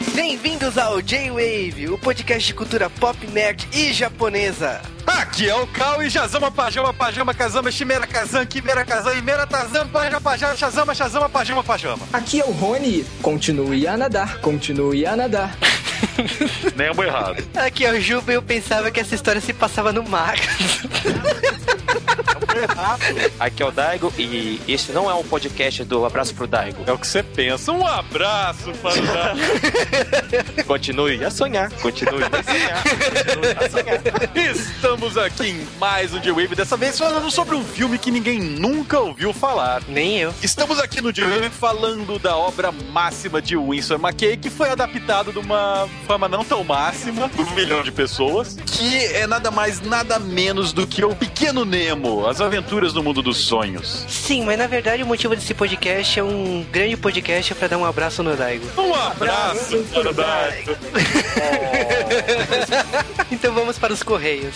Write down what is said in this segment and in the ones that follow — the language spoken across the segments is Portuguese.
Bem-vindos ao J-Wave, o podcast de cultura pop, nerd e japonesa. Aqui é o Cal e Jazama, Pajama, Pajama, Kazama, Chimera, Kazan, Quimera, Kazan, Imera, Tazam, Pajama, Pajama, Shazama, Shazama, Pajama, Pajama. Aqui é o Rony. Continue a nadar, continue a nadar. Nem é errado. Aqui é o Juba e eu pensava que essa história se passava no mar. Aqui é o Daigo e esse não é um podcast do Abraço pro Daigo. É o que você pensa. Um abraço para o Daigo. Continue a sonhar, continue a sonhar, continue a sonhar. Estamos aqui em mais um J-Wave, dessa vez falando sobre um filme que ninguém nunca ouviu falar. Nem eu. Estamos aqui no J-Wave falando da obra máxima de Winsor McKay, que foi adaptado de uma forma não tão máxima por um milhão de pessoas, que é nada mais, nada menos do que o Pequeno Nemo, as aventuras no mundo dos sonhos. Sim, mas na verdade o motivo desse podcast é um grande podcast para dar um abraço no Daigo. Um abraço para o Daigo. Então vamos para os correios.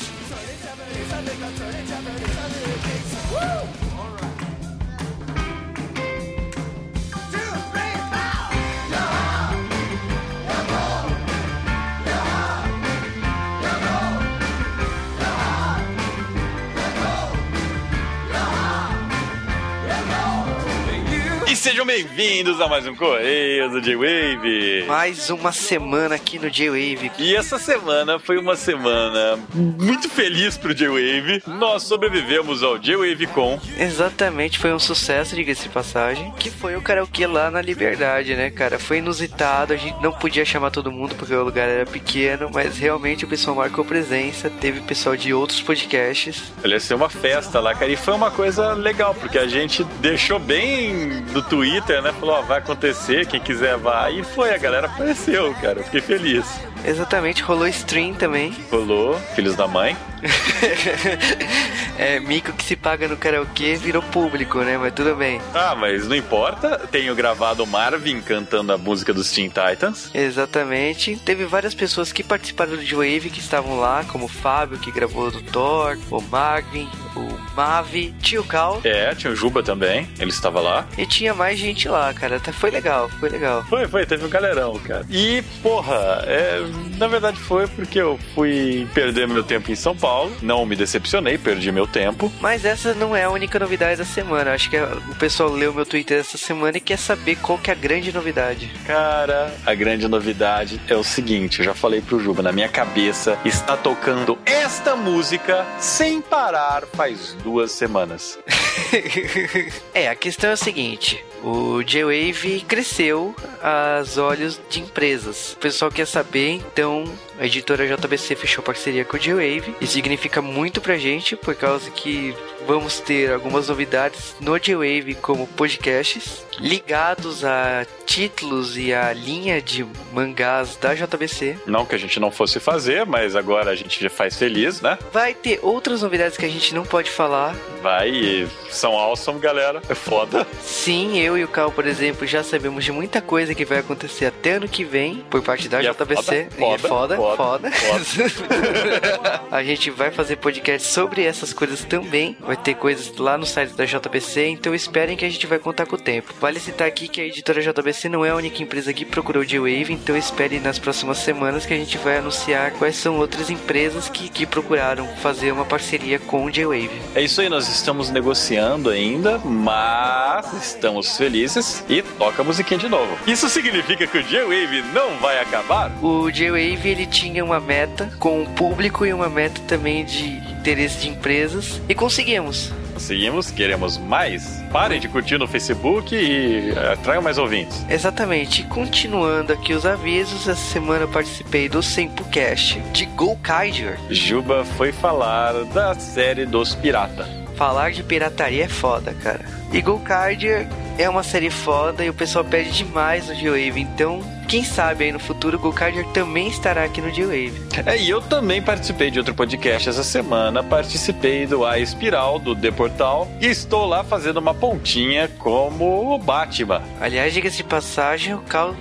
Sejam bem-vindos a mais um Correios do J-Wave. Mais uma semana aqui no J-Wave. E essa semana foi uma semana muito feliz pro J-Wave. Nós sobrevivemos ao J-Wave Con. Exatamente, foi um sucesso, diga-se de passagem. Que foi o karaokê lá na Liberdade, né, cara? Foi inusitado, a gente não podia chamar todo mundo porque o lugar era pequeno, mas realmente o pessoal marcou presença. Teve pessoal de outros podcasts. Ia ser uma festa lá, cara. E foi uma coisa legal, porque a gente deixou bem no Twitter, né? Falou, ó, vai acontecer, quem quiser vai. E foi, a galera apareceu, cara. Fiquei feliz. Exatamente, rolou stream também. Rolou, filhos da mãe. é, mico que se paga no karaokê virou público, né? Mas tudo bem. Ah, mas não importa. Tenho gravado o Marvin cantando a música dos Teen Titans. Exatamente. Teve várias pessoas que participaram do J-Wave que estavam lá, como o Fábio, que gravou do Thor, o Marvin, o Mavi, tio Cal. É, tinha o Juba também. Ele estava lá. E tinha mais gente lá, cara. Até Foi legal, foi legal. Foi, foi, teve um galerão, cara. E, porra, é, na verdade foi porque eu fui perder meu tempo em São Paulo. Não me decepcionei, perdi meu tempo. Mas essa não é a única novidade da semana. Acho que o pessoal leu meu Twitter essa semana e quer saber qual que é a grande novidade. Cara, a grande novidade é o seguinte: eu já falei pro Juba, na minha cabeça está tocando esta música sem parar faz duas semanas. é, a questão é o seguinte: o J-Wave cresceu aos olhos de empresas. O pessoal quer saber, então a editora JBC fechou parceria com o J-Wave. Isso significa muito pra gente, por causa que vamos ter algumas novidades no J-Wave, como podcasts ligados a títulos e a linha de mangás da JBC. Não que a gente não fosse fazer, mas agora a gente já faz feliz, né? Vai ter outras novidades que a gente não pode falar. Vai, e são awesome, galera. É foda. Sim, eu e o Cal, por exemplo, já sabemos de muita coisa que vai acontecer até ano que vem por parte da E é JBC. foda, e é foda, foda, foda, foda. a gente vai fazer podcast sobre essas coisas também. Vai ter coisas lá no site da JBC, então esperem que a gente vai contar com o tempo. Vale citar aqui que a editora JBC não é a única empresa que procurou o J-Wave, então espere nas próximas semanas que a gente vai anunciar quais são outras empresas que, que procuraram fazer uma parceria com o J-Wave. É isso aí, nós estamos negociando ainda, mas estamos felizes e toca a musiquinha de novo. Isso significa que o J-Wave não vai acabar? O J-Wave ele tinha uma meta com o público e uma meta também de interesse de empresas e conseguimos. Seguimos, queremos mais. Parem de curtir no Facebook e eh, tragam mais ouvintes. Exatamente. Continuando aqui os avisos, essa semana eu participei do Sempocast de Go Kaiser. Juba foi falar da série dos pirata. Falar de pirataria é foda, cara. E Go Kaiser é uma série foda e o pessoal pede demais no G-Wave, então quem sabe aí no futuro o Go Kaiser também estará aqui no G-Wave. É, e eu também participei de outro podcast essa semana. Participei do A Espiral, do The Portal. E estou lá fazendo uma pontinha como o Batman. Aliás, diga-se de passagem, o Cal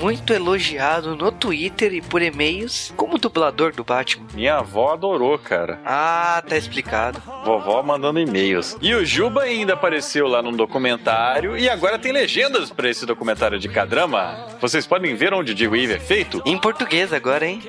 muito elogiado no Twitter e por e-mails como dublador do Batman. Minha avó adorou, cara. Ah, tá explicado. Vovó mandando e-mails. E o Juba ainda apareceu lá num documentário e agora tem legendas pra esse documentário de K-drama. Vocês podem ver onde o D-Wave é feito? Em português agora, hein?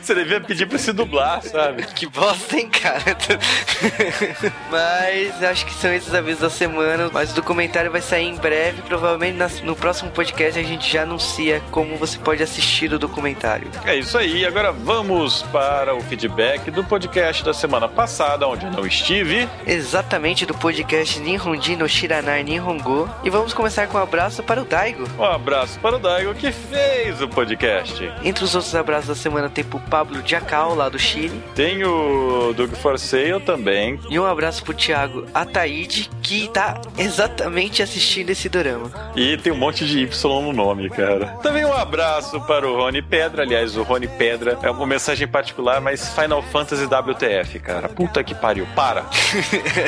Você devia pedir pra se dublar, sabe? que bosta, hein, cara? Mas acho que são esses avisos da semana. Mas o documentário vai sair em breve. Provavelmente no próximo podcast a gente já anuncia como você pode assistir o documentário. É isso aí. Agora vamos para o feedback do podcast da semana passada, onde eu não estive. Exatamente do podcast Nihonji no Shiranai Nihongo. E vamos começar com um abraço para o Daigo. Um abraço para o Daigo que fez o podcast. Entre os outros abraços da semana tem pro Pablo Jacal, lá do Chile. Tem o Doug For Sale também. E um abraço pro Thiago Ataíde, que tá exatamente assistindo esse dorama. E tem um monte de Y no nome, cara. Também um abraço para o Rony Pedra. Aliás, o Rony Pedra é uma mensagem particular, mas Final Fantasy WTF, cara. Puta que pariu. Para.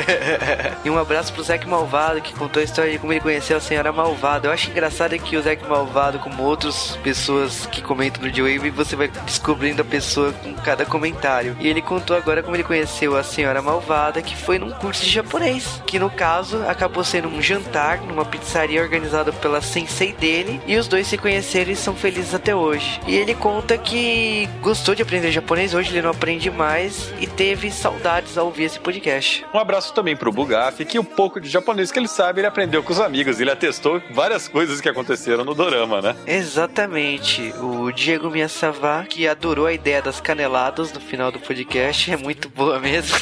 e um abraço pro Zack Malvado, que contou a história de como ele conheceu a Senhora Malvada. Eu acho engraçado que o Zack Malvado, como outras pessoas que comentam no J-Wave, você vai descobrindo a pessoa com cada comentário. E ele contou agora como ele conheceu a Senhora Malvada, que foi num curso de japonês. Que no caso, acabou sendo um jantar numa pizzaria organizada pela sensei dele. E os dois se conheceram e são felizes até hoje. E ele conta que gostou de aprender japonês, hoje ele não aprende mais e teve saudades ao ouvir esse podcast. Um abraço também pro Bugaf, que o pouco de japonês que ele sabe, ele aprendeu com os amigos. Ele atestou várias coisas que aconteceram no Dorama, né? Exatamente. O Diego Miyazawa, que adorou a ideia das caneladas no final do podcast, é muito boa mesmo.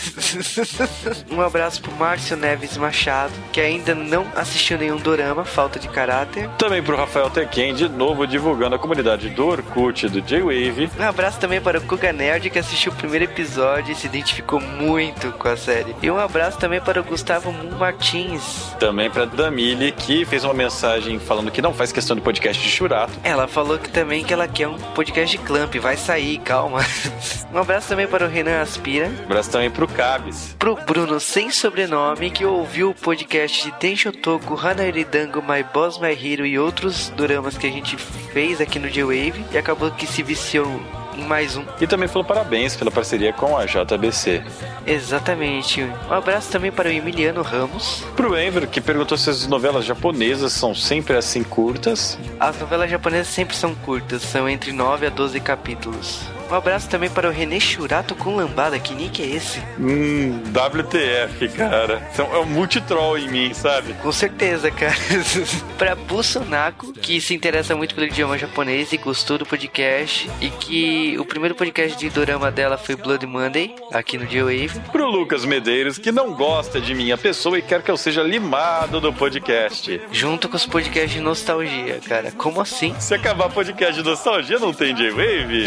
um abraço pro Márcio Neves Machado, que ainda não assistiu nenhum dorama, falta de caráter. Também pro Rafael Tequen, de novo divulgando a comunidade do Orkut do J-Wave. Um abraço também para o Kuga Nerd, que assistiu o primeiro episódio e se identificou muito com a série. E um abraço também para o Gustavo Martins. Também pra Damile, que fez uma mensagem falando que não faz questão de podcast de Churato. Ela falou que também que ela quer um podcast de Clamp, vai sair, calma. um abraço também para o Renan Aspira. Um abraço também pro Cabes. Pro Bruno sem sobrenome, que ouviu o podcast de Tenshotoku, Hanaridango, My Boss, My Hero e outros doramas que a gente fez aqui no J-Wave e acabou que se viciou em mais um. E também falou parabéns pela parceria com a JBC. Exatamente. Um abraço também para o Emiliano Ramos. Pro Enver, que perguntou se as novelas japonesas são sempre assim curtas. As novelas japonesas sempre são curtas, são entre 9 a 12 capítulos. Um abraço também para o René Churato com lambada, que nick é esse? Hum, WTF, cara. São- É um multitroll em mim, sabe? Com certeza, cara. pra Busonako, que se interessa muito pelo idioma japonês e gostou do podcast. E que o primeiro podcast de dorama dela foi Blood Monday, aqui no J-Wave. Pro Lucas Medeiros, que não gosta de minha pessoa e quer que eu seja limado do podcast. Junto com os podcasts de nostalgia, cara. Como assim? Se acabar podcast de nostalgia, não tem J-Wave?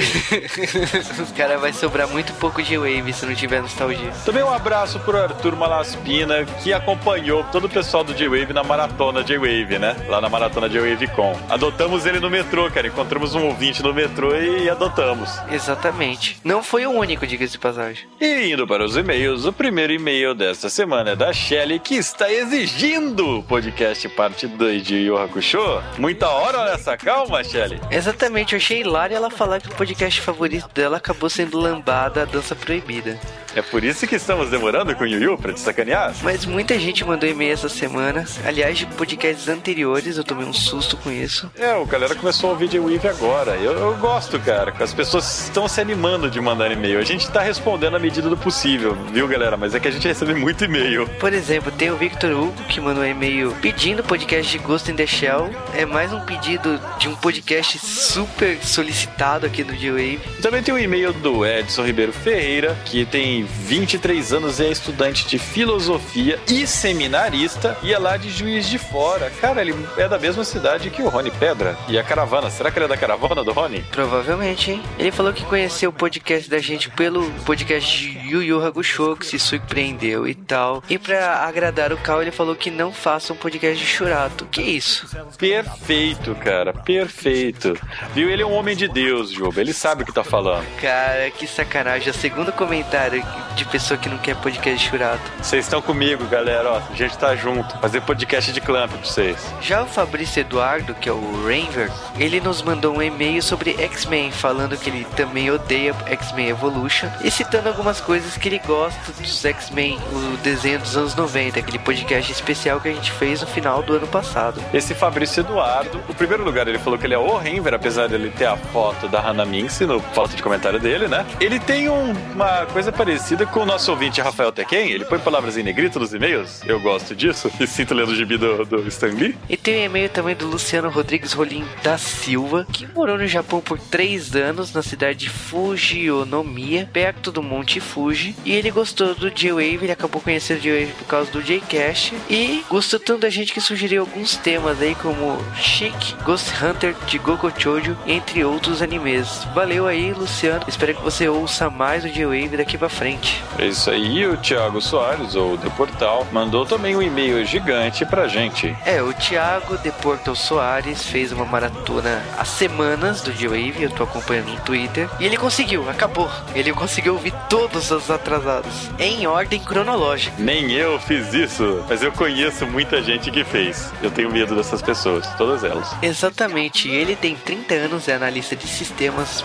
cara, vai sobrar muito pouco J-Wave se não tiver nostalgia. Também um abraço pro Arthur Malaspina, que acompanhou todo o pessoal do J-Wave na maratona J-Wave, né? Lá na maratona J-Wave Com. Adotamos ele no metrô, cara. Encontramos um ouvinte no metrô e adotamos. Exatamente. Não foi o único, diga-se de passagem. E indo para os e-mails, o primeiro e-mail desta semana é da Shelly, que está exigindo o podcast parte 2 de Yu Hakusho. Muita hora nessa calma, Shelly. Exatamente, eu achei hilário ela falar que o podcast favorito dela acabou sendo Lambada, a Dança Proibida. É por isso que estamos demorando com o Yu Yu pra te sacanear? Mas muita gente mandou e-mail essa semana. Aliás, de podcasts anteriores, eu tomei um susto com isso. É, o galera começou a ouvir de Wave agora. Eu, eu gosto, cara. As pessoas estão se animando de mandar e-mail. A gente tá respondendo à medida do possível, viu, galera? Mas é que a gente recebe muito e-mail. Por exemplo, tem o Victor Hugo que mandou um e-mail pedindo podcast de Ghost in the Shell. É mais um pedido de um podcast super solicitado aqui no G-Wave. Também tem o e-mail do Edson Ribeiro Ferreira, que tem 23 anos e é estudante de filosofia e seminarista e é lá de Juiz de Fora. Cara, ele é da mesma cidade que o Rony Pedra. E a caravana, será que ele é da caravana do Rony? Provavelmente, hein? Ele falou que conheceu o podcast da gente pelo podcast de Yu Yu Hakusho, que se surpreendeu e tal. E pra agradar o Cal, ele falou que não faça um podcast de Churato. Que isso? Perfeito, cara, perfeito. Viu? Ele é um homem de Deus, Juba. Ele sabe o que tá falando. Cara, que sacanagem. O segundo comentário de pessoa que não quer podcast churato. Vocês estão comigo, galera, ó. A gente tá junto. Fazer podcast de clamp pra vocês. Já o Fabrício Eduardo, que é o Ranger, ele nos mandou um e-mail sobre X-Men, falando que ele também odeia X-Men Evolution e citando algumas coisas que ele gosta dos X-Men, o desenho dos anos 90, aquele podcast especial que a gente fez no final do ano passado. Esse Fabrício Eduardo, o primeiro lugar ele falou que ele é o Ranger, apesar dele ter a foto da Hannah Minx no foto de comentário dele, né? Ele tem um, uma coisa parecida com o nosso ouvinte Rafael Tequen. Ele põe palavras em negrito nos e-mails. Eu gosto disso. E sinto lendo o gibi do, do Stan Lee. E tem um e-mail também do Luciano Rodrigues Rolim da Silva, que morou no Japão por três anos, na cidade de Fujionomiya, perto do Monte Fuji. E ele gostou do J-Wave, ele acabou conhecendo o J-Wave por causa do J-Cast. E gostou tanto da gente que sugeriu alguns temas aí, como Chic, Ghost Hunter, de Gogo Chojo, entre outros animes. Valeu aí, Luciano. Espero que você ouça mais o J-Wave daqui pra frente. É isso aí. O Thiago Soares, ou do Portal, mandou também um e-mail gigante pra gente. É, o Thiago de Porto Soares fez uma maratona há semanas do J-Wave, eu tô acompanhando no Twitter. E ele conseguiu, acabou. Ele conseguiu ouvir todos os atrasados, em ordem cronológica. Nem eu fiz isso, mas eu conheço muita gente que fez. Eu tenho medo dessas pessoas, todas elas. Exatamente, ele tem 30 anos, é analista de sistemas,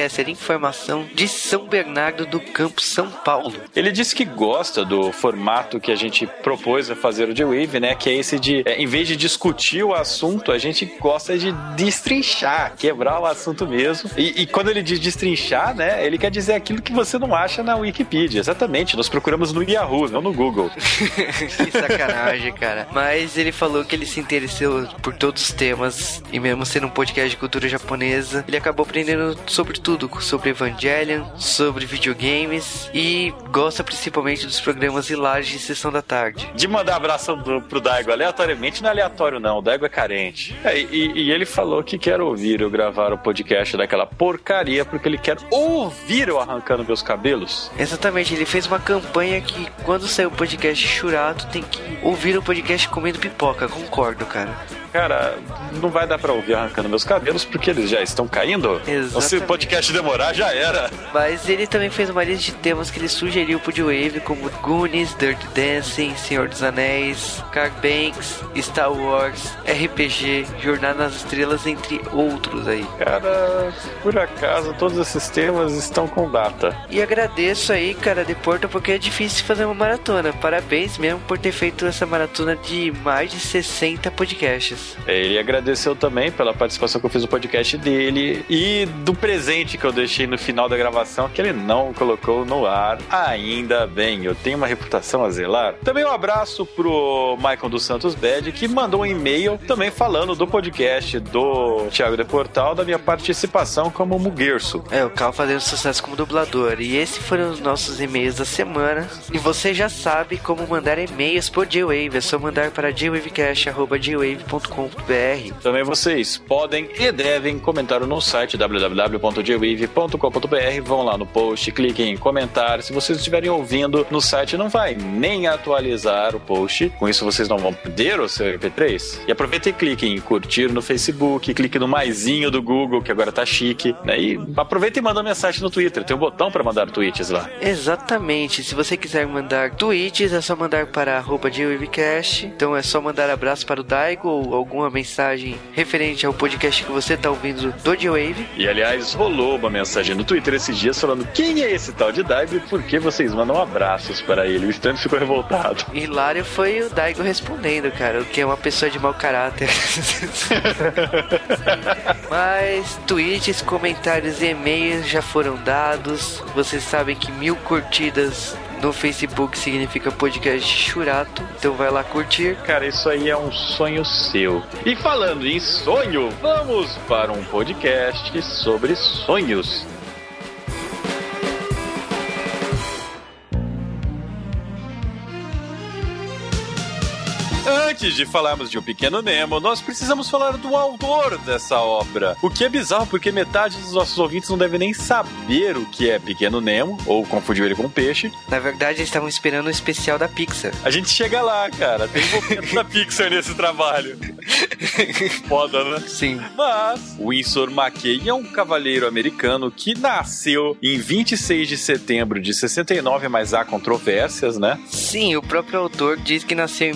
podcaster informação de São Bernardo do Campo, São Paulo. Ele disse que gosta do formato que a gente propôs a fazer o J-Wave, né? Que é esse de, é, em vez de discutir o assunto, a gente gosta de destrinchar, quebrar o assunto mesmo. E, e quando ele diz destrinchar, né? Ele quer dizer aquilo que você não acha na Wikipedia. Exatamente, nós procuramos no Yahoo, não no Google. que sacanagem, cara. Mas ele falou que ele se interessou por todos os temas, e mesmo sendo um podcast de cultura japonesa, ele acabou aprendendo sobre tudo, sobre Evangelion, sobre videogames, e gosta principalmente dos programas hilários de sessão da tarde. De mandar abraço do, pro Daigo aleatoriamente, não é aleatório não, o Daigo é carente. É, e, e ele falou que quer ouvir eu gravar o podcast daquela porcaria, porque ele quer ouvir eu arrancando meus cabelos. Exatamente, ele fez uma campanha que quando sair o podcast churato tem que ouvir o podcast comendo pipoca, concordo, cara. Cara, não vai dar pra ouvir arrancando meus cabelos porque eles já estão caindo. Exatamente. Se o podcast demorar, já era. Mas ele também fez uma lista de temas que ele sugeriu pro Wave, como Goonies, Dirty Dancing, Senhor dos Anéis, Car Banks, Star Wars, RPG, Jornada nas Estrelas, entre outros aí. Cara, por acaso, todos esses temas estão com data. E agradeço aí, cara, de Porto, porque é difícil fazer uma maratona. Parabéns mesmo por ter feito essa maratona de mais de 60 podcasts. Ele agradeceu também pela participação que eu fiz no podcast dele e do presente que eu deixei no final da gravação que ele não colocou no ar. Ainda bem, eu tenho uma reputação a zelar. Também um abraço pro Michael dos Santos Bed que mandou um e-mail também falando do podcast do Thiago de Portal da minha participação como Muguerço. É, o Cal fazendo sucesso como dublador. E esses foram os nossos e-mails da semana. E você já sabe como mandar e-mails por J-Wave. É só mandar para jwavecast.jwave.com também vocês podem e devem comentar no site www.jwave.com.br. Vão lá no post, cliquem em comentar. Se vocês estiverem ouvindo no site, não vai nem atualizar o post. Com isso, vocês não vão perder o seu MP3. E aproveitem e cliquem em curtir no Facebook, clique no maisinho do Google, que agora tá chique. Né? E aproveitem e mandem mensagem no Twitter. Tem um botão para mandar tweets lá. Exatamente. Se você quiser mandar tweets, é só mandar para arroba. Então é só mandar abraço para o Daigo ou alguma mensagem referente ao podcast que você está ouvindo do J-Wave. E aliás, rolou uma mensagem no Twitter esses dias falando quem é esse tal de Daigo e por que vocês mandam abraços para ele. O Stan ficou revoltado. Hilário foi o Daigo respondendo, cara, o que é uma pessoa de mau caráter. Mas tweets, comentários e e-mails já foram dados. Vocês sabem que mil curtidas no Facebook significa podcast churato. Então vai lá curtir. Cara, isso aí é um sonho seu. E falando em sonho, vamos para um podcast sobre sonhos. Antes de falarmos de O Pequeno Nemo, nós precisamos falar do autor dessa obra. O que é bizarro, porque metade dos nossos ouvintes não deve nem saber o que é Pequeno Nemo, ou confundiu ele com peixe. Na verdade, eles estavam esperando o especial da Pixar. A gente chega lá, cara. Tem envolvimento da Pixar nesse trabalho. Foda, né? Sim. Mas Winsor McKay é um cavaleiro americano que nasceu em 26 de setembro de 69, mas há controvérsias, né? Sim, o próprio autor diz que nasceu em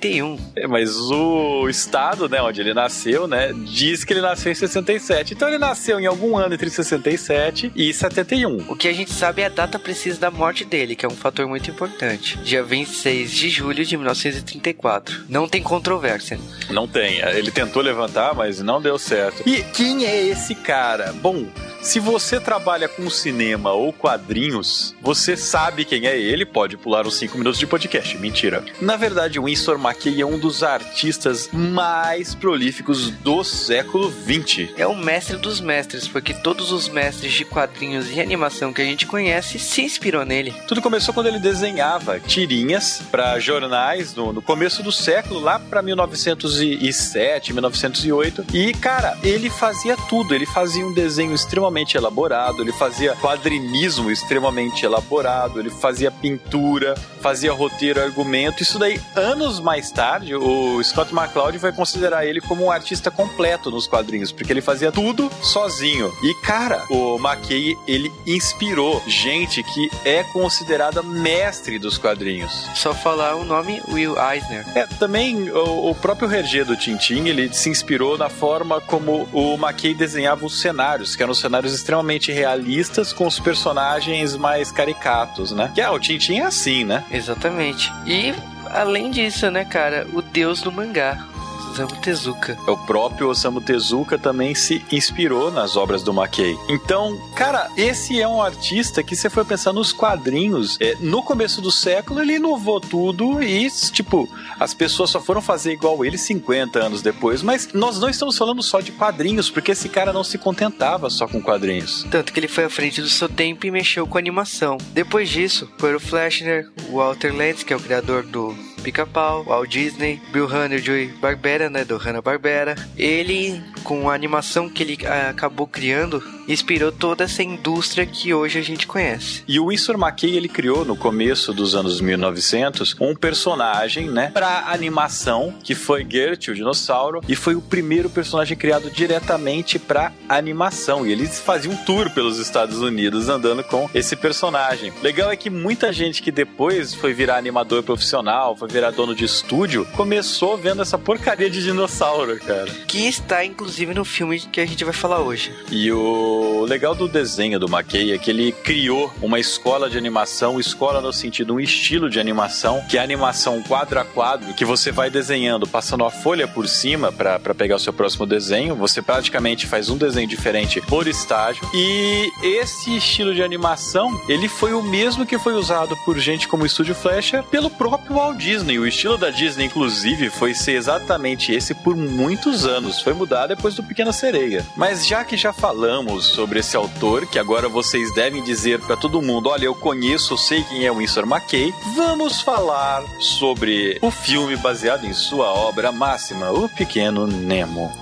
1871. É, mas o estado, né, onde ele nasceu, né, diz que ele nasceu em 67. Então ele nasceu em algum ano entre 67 e 71. O que a gente sabe é a data precisa da morte dele, que é um fator muito importante. Dia 26 de julho de 1934. Não tem controvérsia. Não tem. Ele tentou levantar, mas não deu certo. E quem é esse cara? Bom, se você trabalha com cinema ou quadrinhos, você sabe quem é ele, pode pular os 5 minutos de podcast. Mentira. Na verdade, Winsor McKay é um dos artistas mais prolíficos do século 20. É o mestre dos mestres, porque todos os mestres de quadrinhos e animação que a gente conhece se inspirou nele. Tudo começou quando ele desenhava tirinhas para jornais no, no, começo do século, lá para 1907, 1908. E, cara, ele fazia tudo. Ele fazia um desenho extremamente elaborado, ele fazia quadrinismo extremamente elaborado, ele fazia pintura, fazia roteiro, argumento. Isso daí, anos mais tarde, o Scott McCloud vai considerar ele como um artista completo nos quadrinhos, porque ele fazia tudo sozinho. E, cara, o McKay, ele inspirou gente que é considerada mestre dos quadrinhos. Só falar o nome Will Eisner. É, também o, o próprio Hergé do Tintin, ele se inspirou na forma como o McKay desenhava os cenários, que eram cenários extremamente realistas com os personagens mais caricatos, né? Que é, o Tintin é assim, né? Exatamente. E além disso, né, cara, o deus do mangá. Osamu Tezuka. O próprio Osamu Tezuka também se inspirou nas obras do Mackay. Então, cara, esse é um artista que você foi pensar nos quadrinhos. É, no começo do século, ele inovou tudo e, tipo, as pessoas só foram fazer igual ele 50 anos depois. Mas nós não estamos falando só de quadrinhos, porque esse cara não se contentava só com quadrinhos. Tanto que ele foi à frente do seu tempo e mexeu com animação. Depois disso, foi o Flashner, o Walter Lantz, que é o criador do Pica-Pau, Walt Disney, Bill Hanna e Joey Barbera, né, do Hanna-Barbera. Ele, com a animação que ele ah, acabou criando, inspirou toda essa indústria que hoje a gente conhece. E o Winsor McKay, ele criou no começo dos anos 1900 um personagem, né, para animação, que foi Gert, o dinossauro, e foi o primeiro personagem criado diretamente para animação. E eles faziam um tour pelos Estados Unidos andando com esse personagem. Legal é que muita gente que depois foi virar animador profissional, foi virar dono de estúdio, começou vendo essa porcaria de dinossauro, cara. Que está, inclusive, no filme que a gente vai falar hoje. E o legal do desenho do McKay é que ele criou uma escola de animação, escola no sentido, um estilo de animação, que é a animação quadro a quadro, que você vai desenhando, passando a folha por cima para pegar o seu próximo desenho. Você praticamente faz um desenho diferente por estágio. E esse estilo de animação, ele foi o mesmo que foi usado por gente como Estúdio Flecha pelo próprio Walt Disney. O estilo da Disney, inclusive, foi ser exatamente esse por muitos anos. Foi mudar depois do Pequena Sereia. Mas já que já falamos sobre esse autor, que agora vocês devem dizer para todo mundo: olha, eu conheço, sei quem é Winsor McKay, vamos falar sobre o filme baseado em sua obra máxima, O Pequeno Nemo.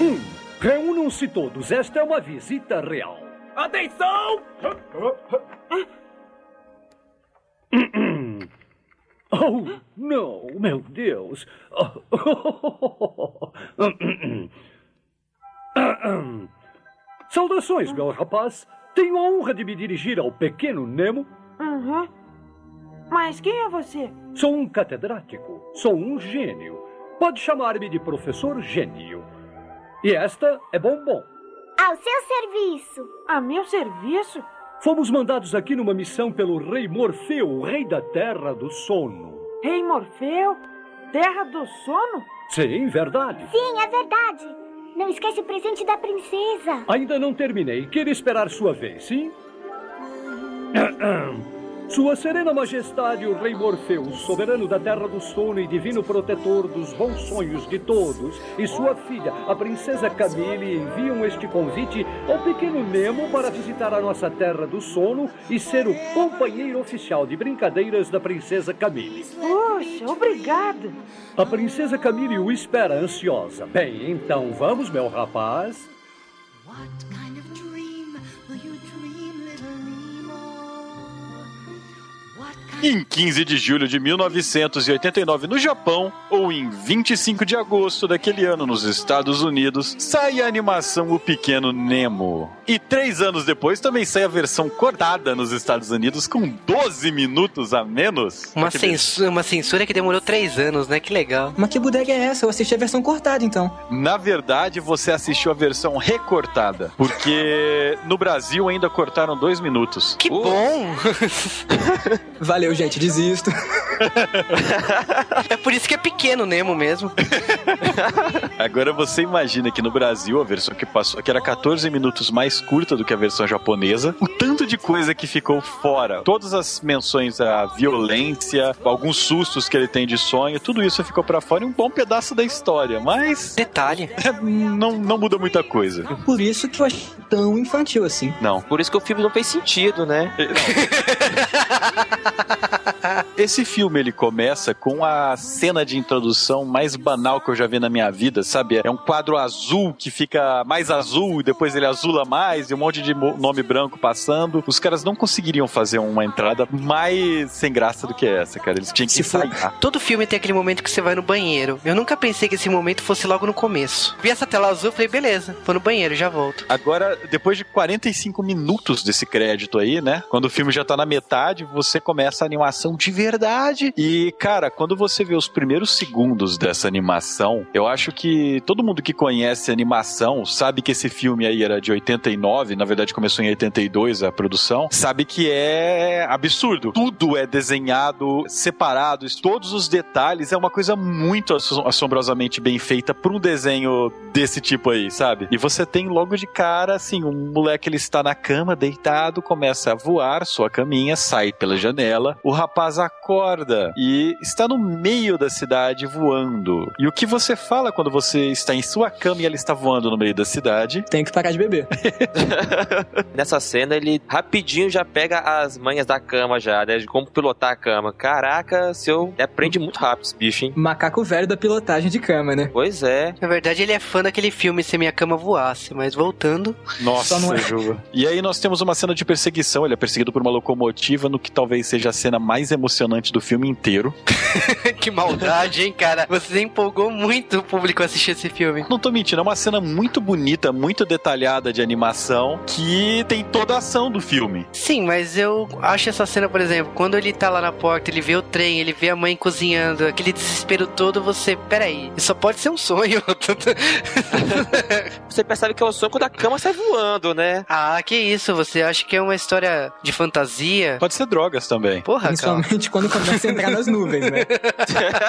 Hum, reúnam-se todos, esta é uma visita real. Atenção! Oh, não, meu Deus. Saudações, meu rapaz. Tenho a honra de me dirigir ao pequeno Nemo. Uhum. Mas quem é você? Sou um catedrático. Sou um gênio. Pode chamar-me de professor gênio. E esta é Bombom. Ao seu serviço. A meu serviço? Fomos mandados aqui numa missão pelo rei Morfeu, o rei da Terra do Sono. Rei Morfeu? Terra do Sono? Sim, verdade. Sim, é verdade. Não esquece o presente da princesa. Ainda não terminei. Quer esperar sua vez, sim? Sua Serena Majestade, o Rei Morfeu, soberano da Terra do Sono e divino protetor dos bons sonhos de todos, e sua filha, a Princesa Camille, enviam este convite ao pequeno Nemo para visitar a nossa Terra do Sono e ser o companheiro oficial de brincadeiras da Princesa Camille. Puxa, obrigada. A Princesa Camille o espera ansiosa. Bem, então vamos, meu rapaz. What kind of Em 15 de julho de 1989 no Japão, ou em 25 de agosto daquele ano nos Estados Unidos, sai a animação O Pequeno Nemo. E três anos depois também sai a versão cortada nos Estados Unidos com 12 minutos a menos. Uma Que censura, uma censura que demorou três anos, né? Que legal. Mas que bodega é essa? Eu assisti a versão cortada, então. Na verdade, você assistiu a versão recortada, porque no Brasil ainda cortaram dois minutos. Que bom! Valeu, gente, desisto. É por isso que é pequeno Nemo mesmo. Agora você imagina que no Brasil a versão que passou que era 14 minutos mais curta do que a versão japonesa, o tanto de coisa que ficou fora, todas as menções à violência, alguns sustos que ele tem de sonho, tudo isso ficou pra fora e um bom pedaço da história, mas Detalhe. não, não muda muita coisa. Por isso que eu achei tão infantil assim. Não. Por isso que o filme não fez sentido, né? Esse filme ele começa com a cena de introdução mais banal que eu já vi na minha vida, sabe? É um quadro azul que fica mais azul e depois ele azula mais e um monte de nome branco passando. Os caras não conseguiriam fazer uma entrada mais sem graça do que essa, cara. Eles tinham que Se for- ensaiar. Todo filme tem aquele momento que você vai no banheiro. Eu nunca pensei que esse momento fosse logo no começo. Vi essa tela azul e falei, beleza, vou no banheiro, já volto. Agora, depois de 45 minutos desse crédito aí, né? Quando o filme já tá na metade, você começa a animação de verdade. E, cara, quando você vê os primeiros segundos dessa animação, eu acho que todo mundo que conhece animação sabe que esse filme aí era de 89, na verdade começou em 82 a produção, sabe que é absurdo. Tudo é desenhado separado, todos os detalhes, é uma coisa muito asso- assombrosamente bem feita pra um desenho desse tipo aí, sabe? E você tem logo de cara, assim, um moleque ele está na cama, deitado, começa a voar, sua caminha sai pela janela, o rapaz acorda e está no meio da cidade voando. E o que você fala quando você está em sua cama e ela está voando no meio da cidade? Tenho que parar de beber. Nessa cena, ele rapidinho já pega as manhas da cama já, né? De como pilotar a cama. Caraca, seu... Ele aprende muito rápido esse bicho, hein? Macaco velho da pilotagem de cama, né? Pois é. Na verdade, ele é fã daquele filme Se Minha Cama Voasse, mas voltando. Nossa, Só não é. E aí nós temos uma cena de perseguição, ele é perseguido por uma locomotiva no que talvez seja a cena mais emocionante do filme inteiro. que maldade, hein, cara? Você empolgou muito o público a assistir esse filme. Não tô mentindo, é uma cena muito bonita, muito detalhada de animação, que tem toda a ação do filme. Sim, mas eu acho essa cena, por exemplo, quando ele tá lá na porta, ele vê o trem, ele vê a mãe cozinhando, aquele desespero todo, você, peraí, isso só pode ser um sonho. Você percebe que é o sonho quando a cama sai voando, né? ah, que isso, você acha que é uma história de fantasia? Pode ser drogas também. Porra. Principalmente quando começa a entrar nas nuvens, né?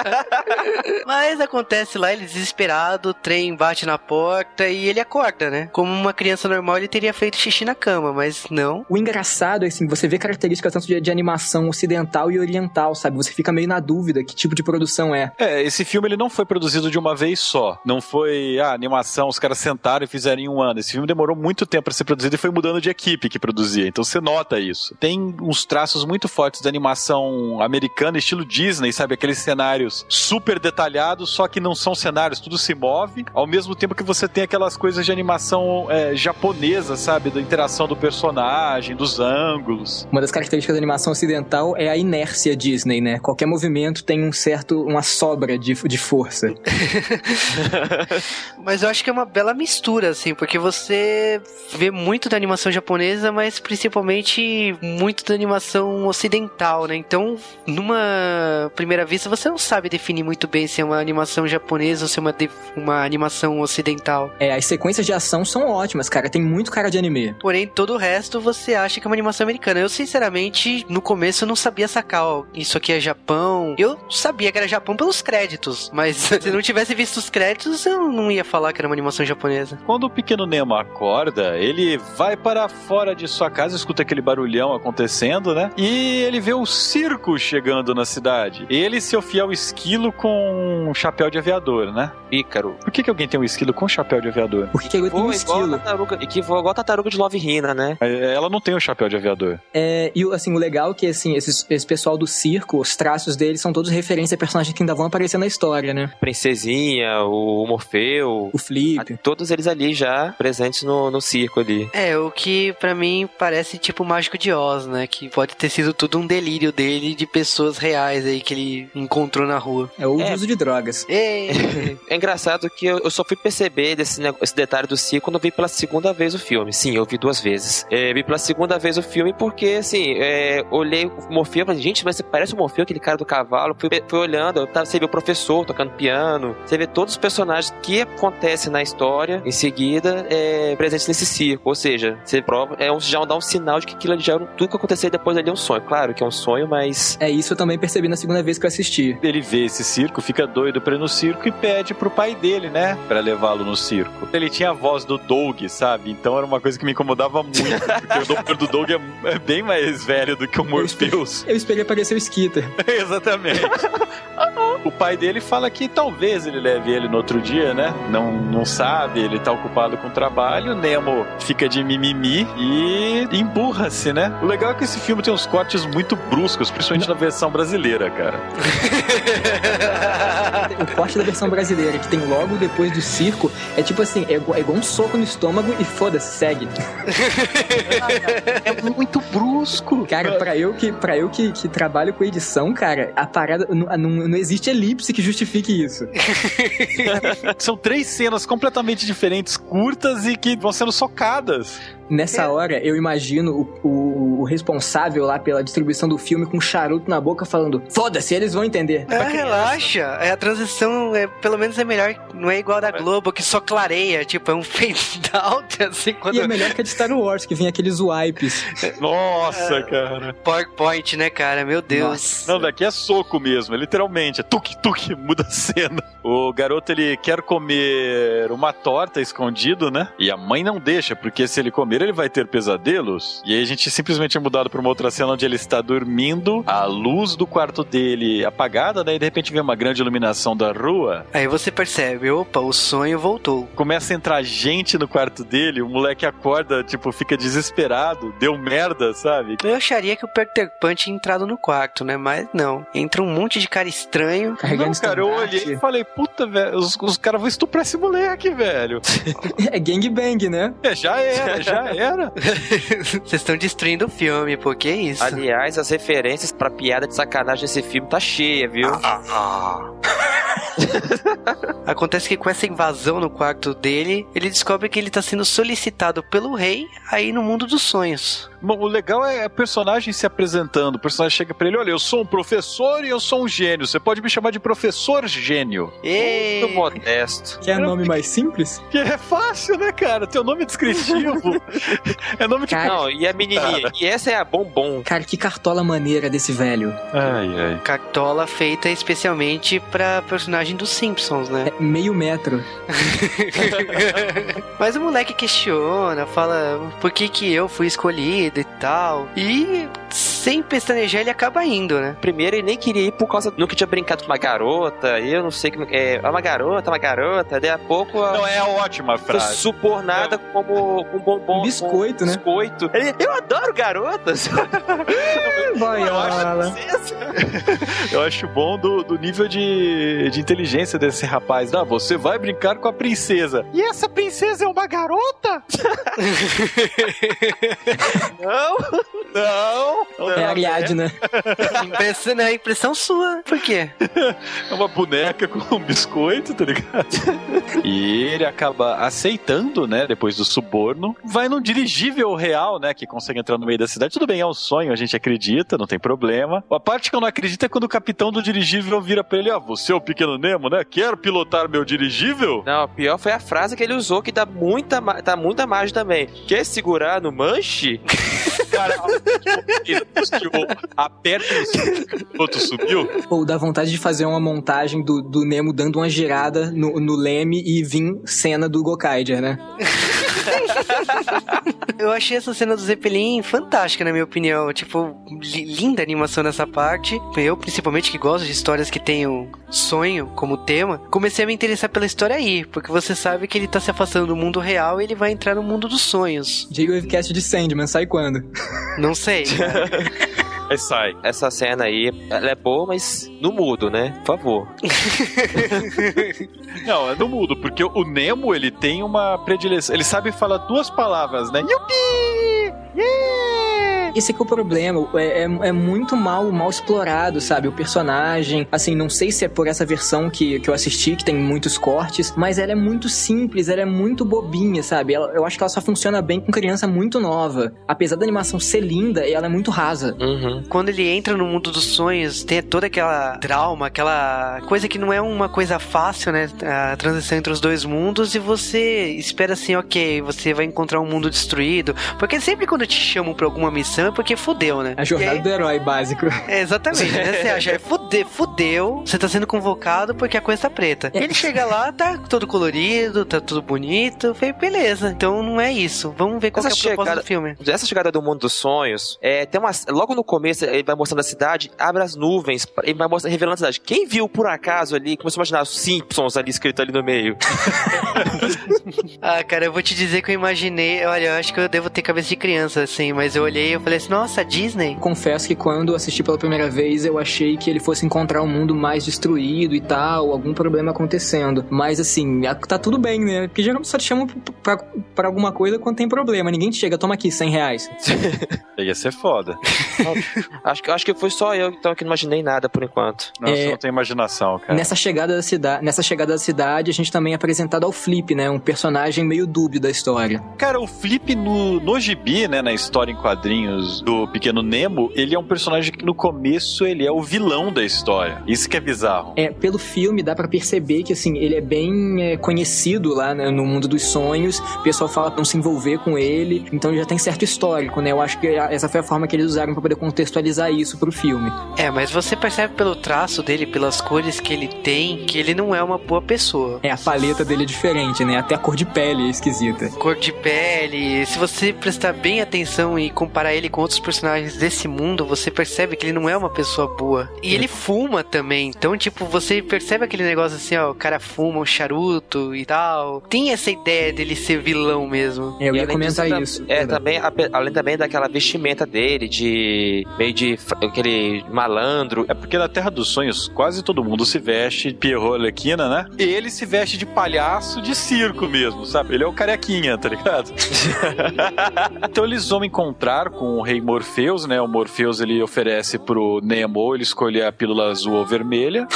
Mas acontece lá, ele desesperado, o trem bate na porta e ele acorda, né? Como uma criança normal, ele teria feito xixi na cama, mas não. O engraçado é assim, você vê características tanto de, de animação ocidental e oriental, sabe? Você fica meio na dúvida que tipo de produção é. É, esse filme ele não foi produzido de uma vez só. Não foi, ah, animação, os caras sentaram e fizeram em um ano. Esse filme demorou muito tempo pra ser produzido e foi mudando de equipe que produzia. Então você nota isso. Tem uns traços muito fortes da animação americana, estilo Disney, sabe? Aqueles cenários super detalhados, só que não são cenários, tudo se move. Ao mesmo tempo que você tem aquelas coisas de animação é, japonesa, sabe? Da interação do personagem, dos ângulos. Uma das características da animação ocidental é a inércia Disney, né? Qualquer movimento tem um certo, uma sobra de, de força. Mas eu acho que é uma bela mistura, assim, porque você vê muito da animação japonesa, mas principalmente muito da animação ocidental, né? Então numa primeira vista, você não sabe definir muito bem se é uma animação japonesa ou se é uma, de- uma animação ocidental. É, as sequências de ação são ótimas, cara. Tem muito cara de anime. Porém, todo o resto você acha que é uma animação americana. Eu, sinceramente, no começo eu não sabia sacar, ó, isso aqui é Japão. Eu sabia que era Japão pelos créditos, mas se não tivesse visto os créditos, eu não ia falar que era uma animação japonesa. Quando o pequeno Nemo acorda, ele vai para fora de sua casa, escuta aquele barulhão acontecendo, né? E ele vê o circo chegando na cidade. Ele se ofia ao esquilo com um chapéu de aviador, né? Ícaro. Por que, que alguém tem um esquilo com chapéu de aviador? Por que que ele tem um esquilo? tartaruga, e que voa igual a tartaruga de Love Hina, né? É, Ela não tem um chapéu de aviador. É, e o- assim, o legal é que assim, esses- esse pessoal do circo, os traços deles são todos referência a personagens que ainda vão aparecer na história, né? Princesinha, o Morfeu. O Flip. Todos eles ali já presentes no, no circo ali. É, o que pra mim parece tipo o Mágico de Oz, né? Que pode ter sido tudo um delírio dele de pessoas reais aí que ele encontrou na rua. É o de É. uso de drogas. Ei! É engraçado que eu, eu só fui perceber desse, esse detalhe do circo quando eu vi pela segunda vez o filme. Sim, eu vi duas vezes. É, vi pela segunda vez o filme porque, assim, é, olhei o Morfeu e falei, gente, mas você parece o Morfeu, aquele cara do cavalo. Fui, fui olhando, eu tava, você vê o professor tocando piano, você vê todos os personagens que acontecem na história, em seguida, é, presentes nesse circo. Ou seja, você prova, é um, já dá um sinal de que aquilo ali já era tudo que aconteceu depois ali é um sonho. Claro que é um sonho, mas É isso eu também percebi na segunda vez que eu assisti. Ele vê esse circo, fica doido pra ir no circo e pede pro pai dele, né? Pra levá-lo no circo. Ele tinha a voz do Doug, sabe? Então era uma coisa que me incomodava muito. Porque o doutor do Doug é, é bem mais velho do que o Morpheus. Eu esperei aparecer o Skitter. Exatamente. O pai dele fala que talvez ele leve ele no outro dia, né? Não, não sabe, ele tá ocupado com o trabalho. Nemo fica de mimimi e emburra-se, né? O legal é que esse filme tem uns cortes muito bruscos, principalmente na versão brasileira, cara. O corte da versão brasileira, que tem logo depois do circo, é tipo assim, é igual, é igual um soco no estômago e foda-se, segue. É muito brusco. Cara, pra eu que, pra eu que, que trabalho com edição, cara, a parada. Não, não, não existe elipse que justifique isso. São três cenas completamente diferentes, curtas e que vão sendo socadas. Nessa hora, eu imagino o, o, o responsável lá pela distribuição do filme com um charuto na boca falando: Foda-se, eles vão entender. É, relaxa. É, a transição, é, pelo menos é melhor. Não é igual a da Globo, que só clareia. Tipo, é um fade out, assim, quando... E é melhor que a de Star Wars, que vem aqueles wipes. Nossa, cara. PowerPoint, né, cara? Meu Deus. Não, daqui é soco mesmo, é literalmente. É tuque, tuque, muda a cena. O garoto, ele quer comer uma torta escondido, né? E a mãe não deixa, porque se ele comer, ele vai ter pesadelos. E aí a gente simplesmente é mudado pra uma outra cena onde ele está dormindo, a luz do quarto dele apagada, né? E de repente vem uma grande iluminação da rua. Aí você percebe, opa, o sonho voltou. Começa a entrar gente no quarto dele, o moleque acorda, tipo, fica desesperado, deu merda, sabe? Eu acharia que o Peter Pan tinha entrado no quarto, né? Mas não. Entra um monte de cara estranho. Carregando Não, cara, eu olhei e falei, puta, velho, os, os caras vão estuprar esse moleque, velho. É gangbang, né? É, já era, já era. Vocês estão destruindo o filme, pô, que isso? Aliás, as referências pra piada de sacanagem nesse filme tá cheia, viu? Acontece que com essa invasão no quarto dele, ele descobre que ele tá sendo solicitado pelo rei aí no mundo dos sonhos. Bom, o legal é a personagem se apresentando. O personagem chega pra ele, olha, eu sou um professor e eu sou um gênio. Você pode me chamar de professor gênio. Ei! Muito modesto. Quer nome mais simples? Que é fácil, né, cara? Teu nome é descritivo. é nome de... Cara, Não, e a menininha? E essa é a bombom. Cara, que cartola maneira desse velho. Ai, ai. Cartola feita especialmente pra personagem dos Simpsons, né? É meio metro. Mas o moleque questiona, fala por que que eu fui escolhido e tal. E sem pestanejar ele acaba indo, né? Primeiro, ele nem queria ir por causa. Nunca tinha brincado com uma garota. e Eu não sei como. É, é uma garota, uma garota. Daí a pouco. a- Não, é a ótima Foi frase. subornada como um bombom. Um biscoito, um né? Biscoito. Ele, eu adoro garotas. Boiola. Eu acho bom do, do nível de, de inteligência desse rapaz. Ah, você vai brincar com a princesa. E essa princesa é uma garota? não. Não, não, É a Ariadna. Impressão, não, é impressão sua. Por quê? É uma boneca com um biscoito, tá ligado? e ele acaba aceitando, né, depois do suborno, vai num dirigível real, né, que consegue entrar no meio da cidade. Tudo bem, é um sonho, a gente acredita, não tem problema. A parte que eu não acredito é quando o capitão do dirigível vira pra ele, ó, você é o pequeno Nemo, né? Quer pilotar meu dirigível? Não, pior foi a frase que ele usou, que dá muita, dá muita margem também. Quer segurar no manche? Cara, tipo, aperta o outro subiu. Ou dá vontade de fazer uma montagem do, do Nemo dando uma girada no, no leme e vir cena do Gokaiger, né? Eu achei essa cena do Zeppelin fantástica, na minha opinião. Tipo, li- linda a animação nessa parte. Eu, principalmente, que gosto de histórias que tenham sonho como tema, comecei a me interessar pela história aí, porque você sabe que ele tá se afastando do mundo real e ele vai entrar no mundo dos sonhos. J-Wavecast de Sandman, sai quando? Não sei. Aí sai. Essa cena aí, ela é boa, mas no mudo, né? Por favor. Não, é no mudo, porque o Nemo, ele tem uma predileção. Ele sabe falar duas palavras, né? Yupi! Yeah! Esse aqui é o problema, é, é, é muito mal, mal explorado, sabe? O personagem, assim, não sei se é por essa versão que, que eu assisti, que tem muitos cortes, mas ela é muito simples, ela é muito bobinha, sabe? Ela- eu acho que ela só funciona bem com criança muito nova. Apesar da animação ser linda, ela é muito rasa. Uhum. Quando ele entra no mundo dos sonhos, tem toda aquela trauma, aquela coisa que não é uma coisa fácil, né? A transição entre os dois mundos e você espera assim, ok, você vai encontrar um mundo destruído. Porque sempre quando te chamam pra alguma missão é porque fudeu, né? A jornada aí- do herói básico. É, exatamente, né? Você acha, é fude, fudeu, você tá sendo convocado porque a coisa tá preta. É. Ele chega lá, tá todo colorido, tá tudo bonito. Eu falei, beleza, então não é isso. Vamos ver qual Essa é a proposta chegada- do filme. Essa chegada do mundo dos sonhos, é, tem uma, logo no começo ele vai mostrando a cidade, abre as nuvens, ele vai mostrando, revelando a cidade. Quem viu por acaso ali, começou a imaginar os Simpsons ali escrito ali no meio. Ah, cara, eu vou te dizer que eu imaginei. Olha, eu acho que eu devo ter cabeça de criança, assim, mas eu olhei e eu falei assim, nossa, Disney. Confesso que quando assisti pela primeira vez, eu achei que ele fosse encontrar um mundo mais destruído e tal, algum problema acontecendo. Mas assim, tá tudo bem, né? Porque geralmente só te chamam pra, pra alguma coisa quando tem problema. Ninguém te chega, toma aqui, 100 reais. Ia ser foda. acho, que- acho que foi só eu então, que não imaginei nada por enquanto. Não, É. não tem imaginação, cara. Nessa chegada da cidade, nessa chegada da cidade, a gente também é apresentado ao Flip, né? Um personagem meio dúbio da história. Cara, o Flip no, no gibi, né, na história em quadrinhos do Pequeno Nemo, ele é um personagem que no começo ele é o vilão da história. Isso que é bizarro. É, pelo filme dá pra perceber que assim, ele é bem é, conhecido lá né, no mundo dos sonhos. O pessoal fala pra não se envolver com ele, então já tem certo histórico, né? Eu acho que essa foi a forma que eles usaram pra poder contextualizar isso pro filme. É, mas você percebe pelo traço dele, pelas cores que ele tem, que ele não é uma boa pessoa. É, a paleta dele é diferente, né? Até a cor de pele é esquisita. Cor de pele. Se você prestar bem atenção e comparar ele com outros personagens desse mundo, você percebe que ele não é uma pessoa boa. E ele fuma também. Então, tipo, você percebe aquele negócio assim, ó, o cara fuma um charuto e tal. Tem essa ideia dele ser vilão mesmo. É, eu E ia comentar disso, isso. É, também, além também daquela vestimenta dele, de meio de aquele malandro. É porque na Terra dos Sonhos quase todo mundo se veste de Pierrot Arlequina, né? E ele se veste de palhaço de circo mesmo, sabe? Ele é o carequinha, tá ligado? então eles vão encontrar com o rei Morpheus, né? O Morpheus ele oferece pro Nemo ele escolher a pílula azul ou vermelha.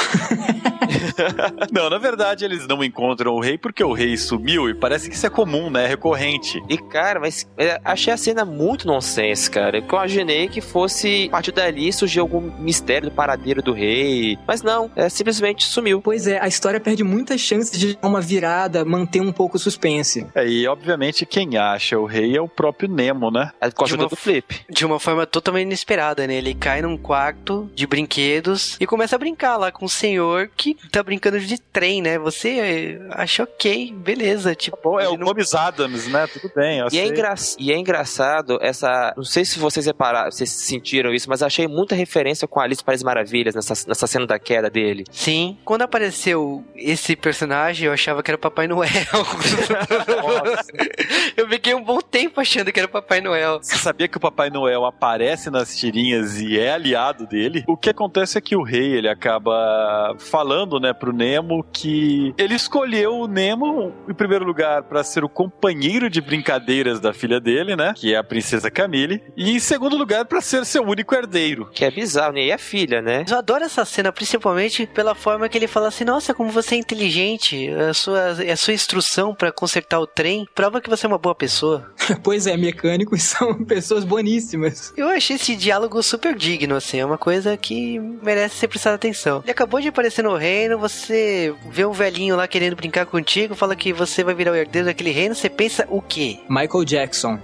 não, na verdade eles não encontram o rei porque o rei sumiu e parece que isso é comum, né? É recorrente. E, cara, mas é, achei a cena muito nonsense, cara. Eu imaginei que fosse, a partir dali, surgir algum mistério do paradeiro do rei. Mas não, é, simplesmente sumiu. Pois é, a história perde muitas chances de uma virada, manter um pouco o suspense. É, e obviamente quem acha o rei é o próprio Nemo, né? É, Com a ajuda do Flip. De uma forma totalmente inesperada, né? Ele cai num quarto de brinquedos e começa a brincar lá com o senhor que tá brincando de trem, né? Você eh, acha ok, beleza. Tipo, Bom, é o não- Gomes Adams, né? Tudo bem. E é, engra... e é engraçado essa. Não sei se vocês repararam, vocês sentiram isso, mas achei muita referência com Alice Paris Maravilhas nessa, nessa cena da queda dele. Sim, quando apareceu esse personagem, eu achava que era o Papai Noel. eu fiquei um bom tempo achando que era o Papai Noel. Você sabia que o Papai Papai Noel aparece nas tirinhas e é aliado dele, o que acontece é que o rei, ele acaba falando, né, pro Nemo que ele escolheu o Nemo, em primeiro lugar, para ser o companheiro de brincadeiras da filha dele, né, que é a princesa Camille, e em segundo lugar, para ser seu único herdeiro. Que é bizarro, né? E a filha, né? Eu adoro essa cena, principalmente pela forma que ele fala assim: Nossa, como você é inteligente, a sua, a sua instrução pra consertar o trem prova que você é uma boa pessoa. pois é, mecânicos são pessoas boníssimas. Eu achei esse diálogo super digno, assim, é uma coisa que merece ser prestada atenção. Ele acabou de aparecer no reino, você vê um velhinho lá querendo brincar contigo, fala que você vai virar o herdeiro daquele reino, você pensa o quê? Michael Jackson.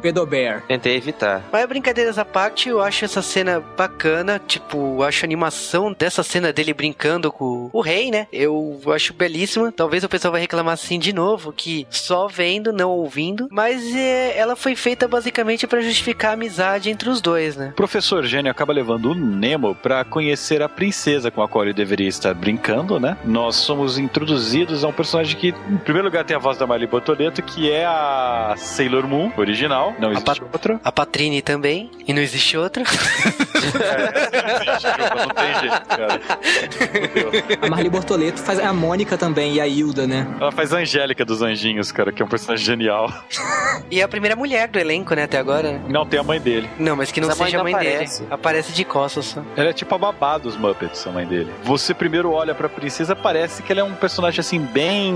Pedobear. Tentei evitar. Mas brincadeiras à parte, eu acho essa cena bacana. Tipo, eu acho a animação dessa cena dele brincando com o rei, né? Eu acho belíssima. Talvez o pessoal vai reclamar assim de novo, que só vendo, não ouvindo. Mas é, ela foi feita basicamente para justificar a amizade entre os dois, né? O professor Gênio acaba levando o Nemo para conhecer a princesa com a qual ele deveria estar brincando, né? Nós somos introduzidos a um personagem que, em primeiro lugar, tem a voz da Miley Bortoleto, que é a Sailor Moon original. Não existe pat- outra. A Patrine também, e não existe outra. Desculpa, não tem jeito, cara. A Marli Bortoleto faz a Mônica também e a Hilda, né? Ela faz a Angélica dos Anjinhos, cara, que é um personagem genial. E é a primeira mulher do elenco, né, até agora. Não, tem a mãe dele. Não, mas que não Mas a mãe seja a não mãe aparece. dele. Aparece de costas só. Ela é tipo a babá dos Muppets, a mãe dele. Você primeiro olha pra princesa, parece que ela é um personagem assim, bem.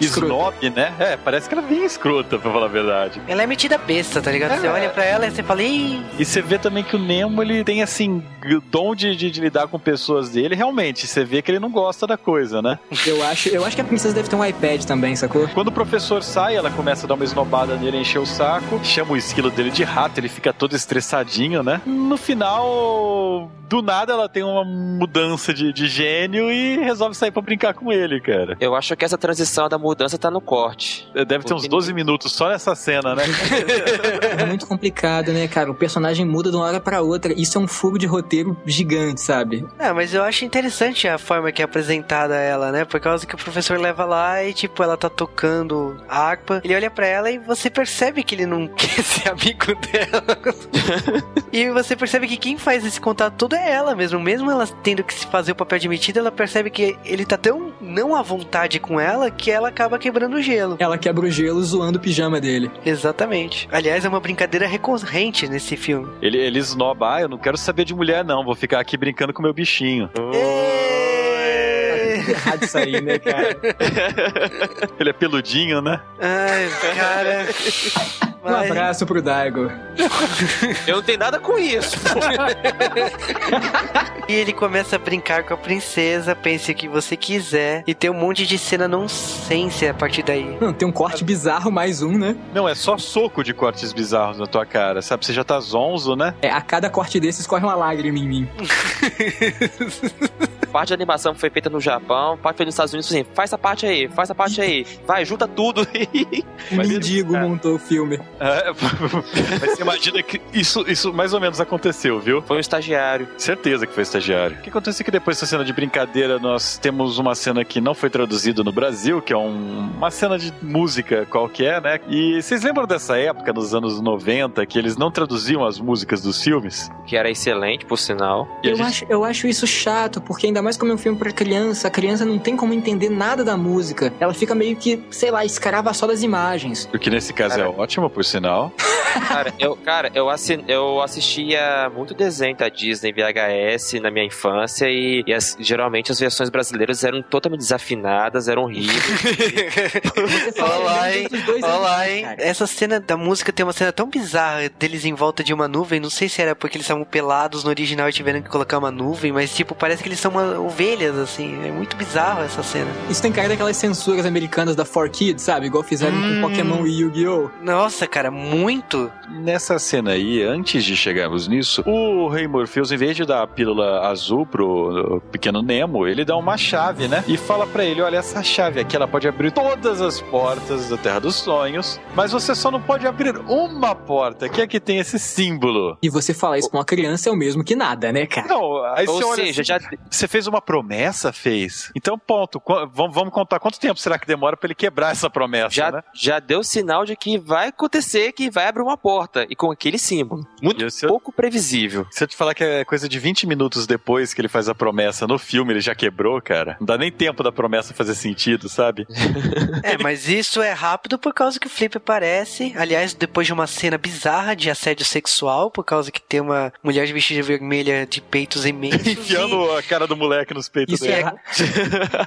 Escrota. snob, né? É, parece que ela é bem escrota, pra falar a verdade. Ela é metida besta, tá ligado? Você É. olha pra ela e você fala, Ih, E você vê também que o Nemo, ele tem, assim, o dom de, de- de lidar com pessoas dele. Realmente, você vê que ele não gosta da coisa, né? Eu acho, eu acho que a princesa deve ter um iPad também, sacou? Quando o professor sai, ela começa a dar uma esnobada nele, encher o saco, chama o esquilo dele de rato, ele fica todo estressadinho, né? No final, do nada, ela tem uma mudança de, de gênio e resolve sair pra brincar com ele, cara. Eu acho que essa transição da mudança tá no corte. Deve ter uns 12 minutos só nessa cena, né? É muito complicado, né, cara? O personagem muda de uma hora pra outra. Isso é um furo de roteiro gigante, sabe? Ah, mas eu acho interessante a forma que é apresentada ela, né? Por causa que o professor leva lá e, tipo, ela tá tocando harpa. Ele olha pra ela e você percebe que ele não quer ser amigo dela. e você percebe que quem faz esse contato todo é ela mesmo. Mesmo ela tendo que se fazer o papel de metida, ela percebe que ele tá tão não à vontade com ela que ela acaba quebrando o gelo. Ela quebra o gelo zoando o pijama dele. Exatamente. Aliás, é uma brincadeira recorrente nesse filme. Ele, ele esnoba, ah, eu não quero saber de mulher, não, vou ficar aqui brincando com meu bichinho. Ê! Errado isso aí, né, cara? Ele é peludinho, né? Ai, cara. Um Mas- abraço pro Daigo. Eu não tenho nada com isso. E ele começa a brincar com a princesa, pense o que você quiser. E tem um monte de cena nonsense a partir daí. Não, tem um corte bizarro, mais um, né? Não, é só soco de cortes bizarros na tua cara, sabe? Você já tá zonzo, né? É, a cada corte desses corre uma lágrima em mim. Parte da animação foi feita no Japão, parte foi nos Estados Unidos, assim, faz essa parte aí, faz essa parte aí. Vai, junta tudo. Um Mas mendigo montou o filme. É, mas você imagina que isso, isso mais ou menos aconteceu, viu? foi um estagiário. Certeza que foi estagiário. O que acontece é que depois dessa cena de brincadeira, nós temos uma cena que não foi traduzida no Brasil, que é um- uma cena de música qualquer, né? E vocês lembram dessa época, nos anos 90, que eles não traduziam as músicas dos filmes? Que era excelente, por sinal. Eu gente- acho, eu acho isso chato, porque ainda mais como é um filme pra criança, a criança não tem como entender nada da música. Ela fica meio que, sei lá, escrava só das imagens. O que nesse caso é ótimo, por sinal. Cara, eu, cara, eu, assin, eu assistia muito desenho da Disney VHS na minha infância e, e as- geralmente as versões brasileiras eram totalmente desafinadas, eram horríveis. Olá, hein? Olá, hein? cara. Essa cena da música tem uma cena tão bizarra deles em volta de uma nuvem. Não sei se era porque eles estavam pelados no original e tiveram que colocar uma nuvem, mas tipo, parece que eles são uma- ovelhas, assim. É muito bizarro essa cena. Isso tem cara daquelas censuras americanas da 4Kids, sabe? Igual fizeram Hum. com Pokémon e Yu-Gi-Oh! Nossa, cara, muito. Nessa cena aí, antes de chegarmos nisso, o Rei Morpheus, em vez de dar a pílula azul pro pequeno Nemo, ele dá uma chave, né? E fala pra ele: olha, essa chave aqui ela pode abrir todas as portas da Terra dos Sonhos, mas você só não pode abrir uma porta, que é que tem esse símbolo. E você falar isso pra uma criança é o mesmo que nada, né, cara? Não, aí Ou você olha seja, assim, já, Você fez uma promessa, fez? Então, ponto. Qu- Vamos, vamos contar quanto tempo será que demora pra ele quebrar essa promessa, já, né? já deu sinal de que vai acontecer, que vai abrir uma porta e com aquele símbolo. Muito E eu- pouco previsível. Se eu te falar que é coisa de 20 minutos depois que ele faz a promessa no filme, ele já quebrou, cara. Não dá nem tempo da promessa fazer sentido, sabe? É, mas isso é rápido por causa que o Flip aparece. Aliás, depois de uma cena bizarra de assédio sexual, por causa que tem uma mulher de vestida vermelha de peitos imensos. Enfiando a cara do moleque nos peitos Isso dele. é,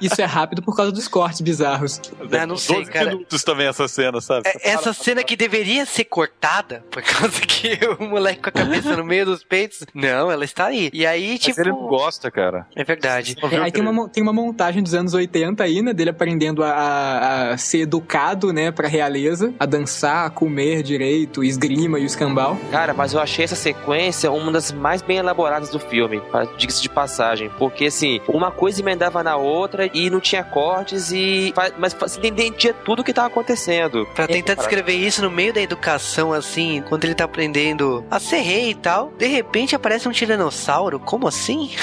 isso é rápido por causa dos cortes bizarros. Ah, não sei, 12 cara. minutos também essa cena, sabe? É, Essa cena que deveria ser cortada, por causa que o moleque com a cabeça no meio dos peitos. Não, ela está aí. E aí, Mas tipo. ele não gosta, cara. É verdade. Não É, aí tem uma, tem uma montagem dos anos 80 aí, né? Dele aprendendo a, a- a ser educado, né? Pra realeza. A dançar, a comer direito, esgrima e o escambau. Cara, mas eu achei essa sequência uma das mais bem elaboradas do filme, diga-se de passagem. Porque, assim, uma coisa emendava na outra e não tinha cortes e... Mas você entendia tudo o que tava acontecendo. Pra tentar descrever isso no meio da educação, assim, quando ele tá aprendendo a ser rei e tal, de repente aparece um tiranossauro. Como assim?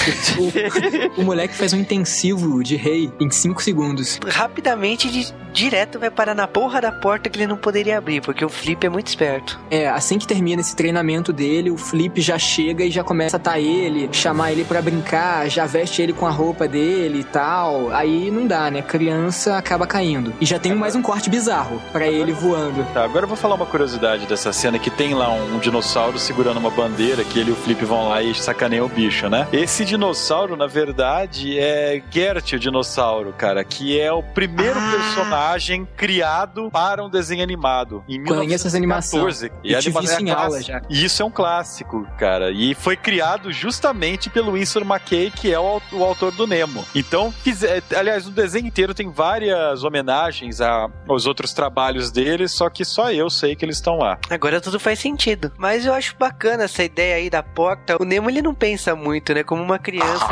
O moleque faz um intensivo de rei em 5 segundos. Rapidamente, de, direto vai parar na porra da porta que ele não poderia abrir, porque o Flip é muito esperto. É, assim que termina esse treinamento dele, o Flip já chega e já começa a tá ele, chamar ele pra brincar, já veste ele com a roupa dele e tal. Aí não dá, né? Criança acaba caindo. E já tem mais um corte bizarro pra ele voando. Tá, agora eu vou falar uma curiosidade dessa cena que tem lá um, um dinossauro segurando uma bandeira que ele e o Flip vão lá e sacaneiam o bicho, né? Esse dinossauro, na verdade, é Gert, o dinossauro, cara, que é o primeiro Ah. personagem criado para um desenho animado. Em Conheço essa animação. 1914. E Eu a tive animação isso em é aula clássica. já. E isso é um clássico, cara. E foi criado justamente pelo Winsor McKay, que é o, o autor do Nemo. Então, fize- aliás, no desenho inteiro tem várias homenagens a- aos outros trabalhos dele, só que só eu sei que eles estão lá. Agora tudo faz sentido. Mas eu acho bacana essa ideia aí da porta. O Nemo ele não pensa muito, né? Como uma criança.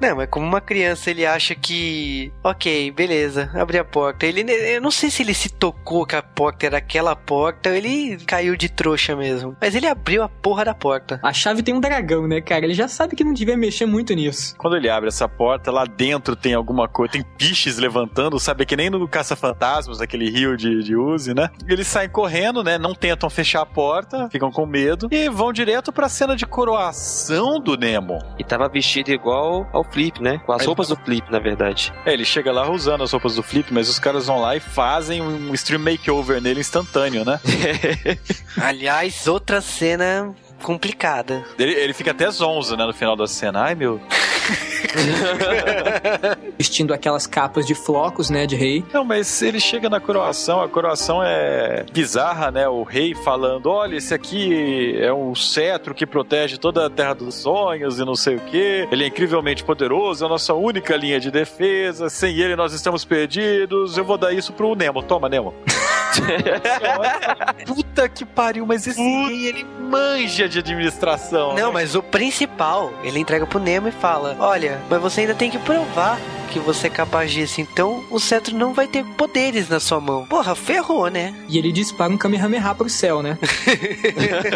Não, mas como uma criança ele acha que. Ok, beleza, abre a porta. Ele. Eu não sei se ele se tocou que a porta era aquela porta ou ele caiu de trouxa mesmo. Mas ele abriu a porra da porta. A chave tem um dragão, né, cara? Ele já sabe que não devia mexer muito nisso. Quando ele abre essa porta, lá dentro tem alguma coisa, tem piches levantando, sabe? Que nem no Caça-Fantasmas, aquele rio de, de Uzi, né? Eles saem correndo, né? Não tentam fechar a porta, ficam com medo e vão direto pra cena de coroação do Nemo. E tava vestido igual ao Flip, né? Com as Aí- roupas do Flip, na verdade. É, ele chega lá usando as roupas do Flip, mas os caras vão lá e fazem um stream makeover nele instantâneo, né? Aliás, outra cena complicada. Ele, ele fica até zonzo, né, no final da cena. Ai, meu. Vestindo aquelas capas de flocos, né, de rei. Não, mas ele chega na coroação, a coroação é bizarra, né? O rei falando: olha, esse aqui é um cetro que protege toda a terra dos sonhos e não sei o quê. Ele é incrivelmente poderoso, é a nossa única linha de defesa. Sem ele nós estamos perdidos. Eu vou dar isso pro Nemo. Toma, Nemo. Puta que pariu, mas esse rei, ele manja de administração. Não, né? mas o principal, ele entrega pro Nemo e fala: Olha, mas você ainda tem que provar que você é capaz disso. Então o cetro não vai ter poderes na sua mão. Porra, ferrou, né? E ele dispara um Kamehameha pro céu, né?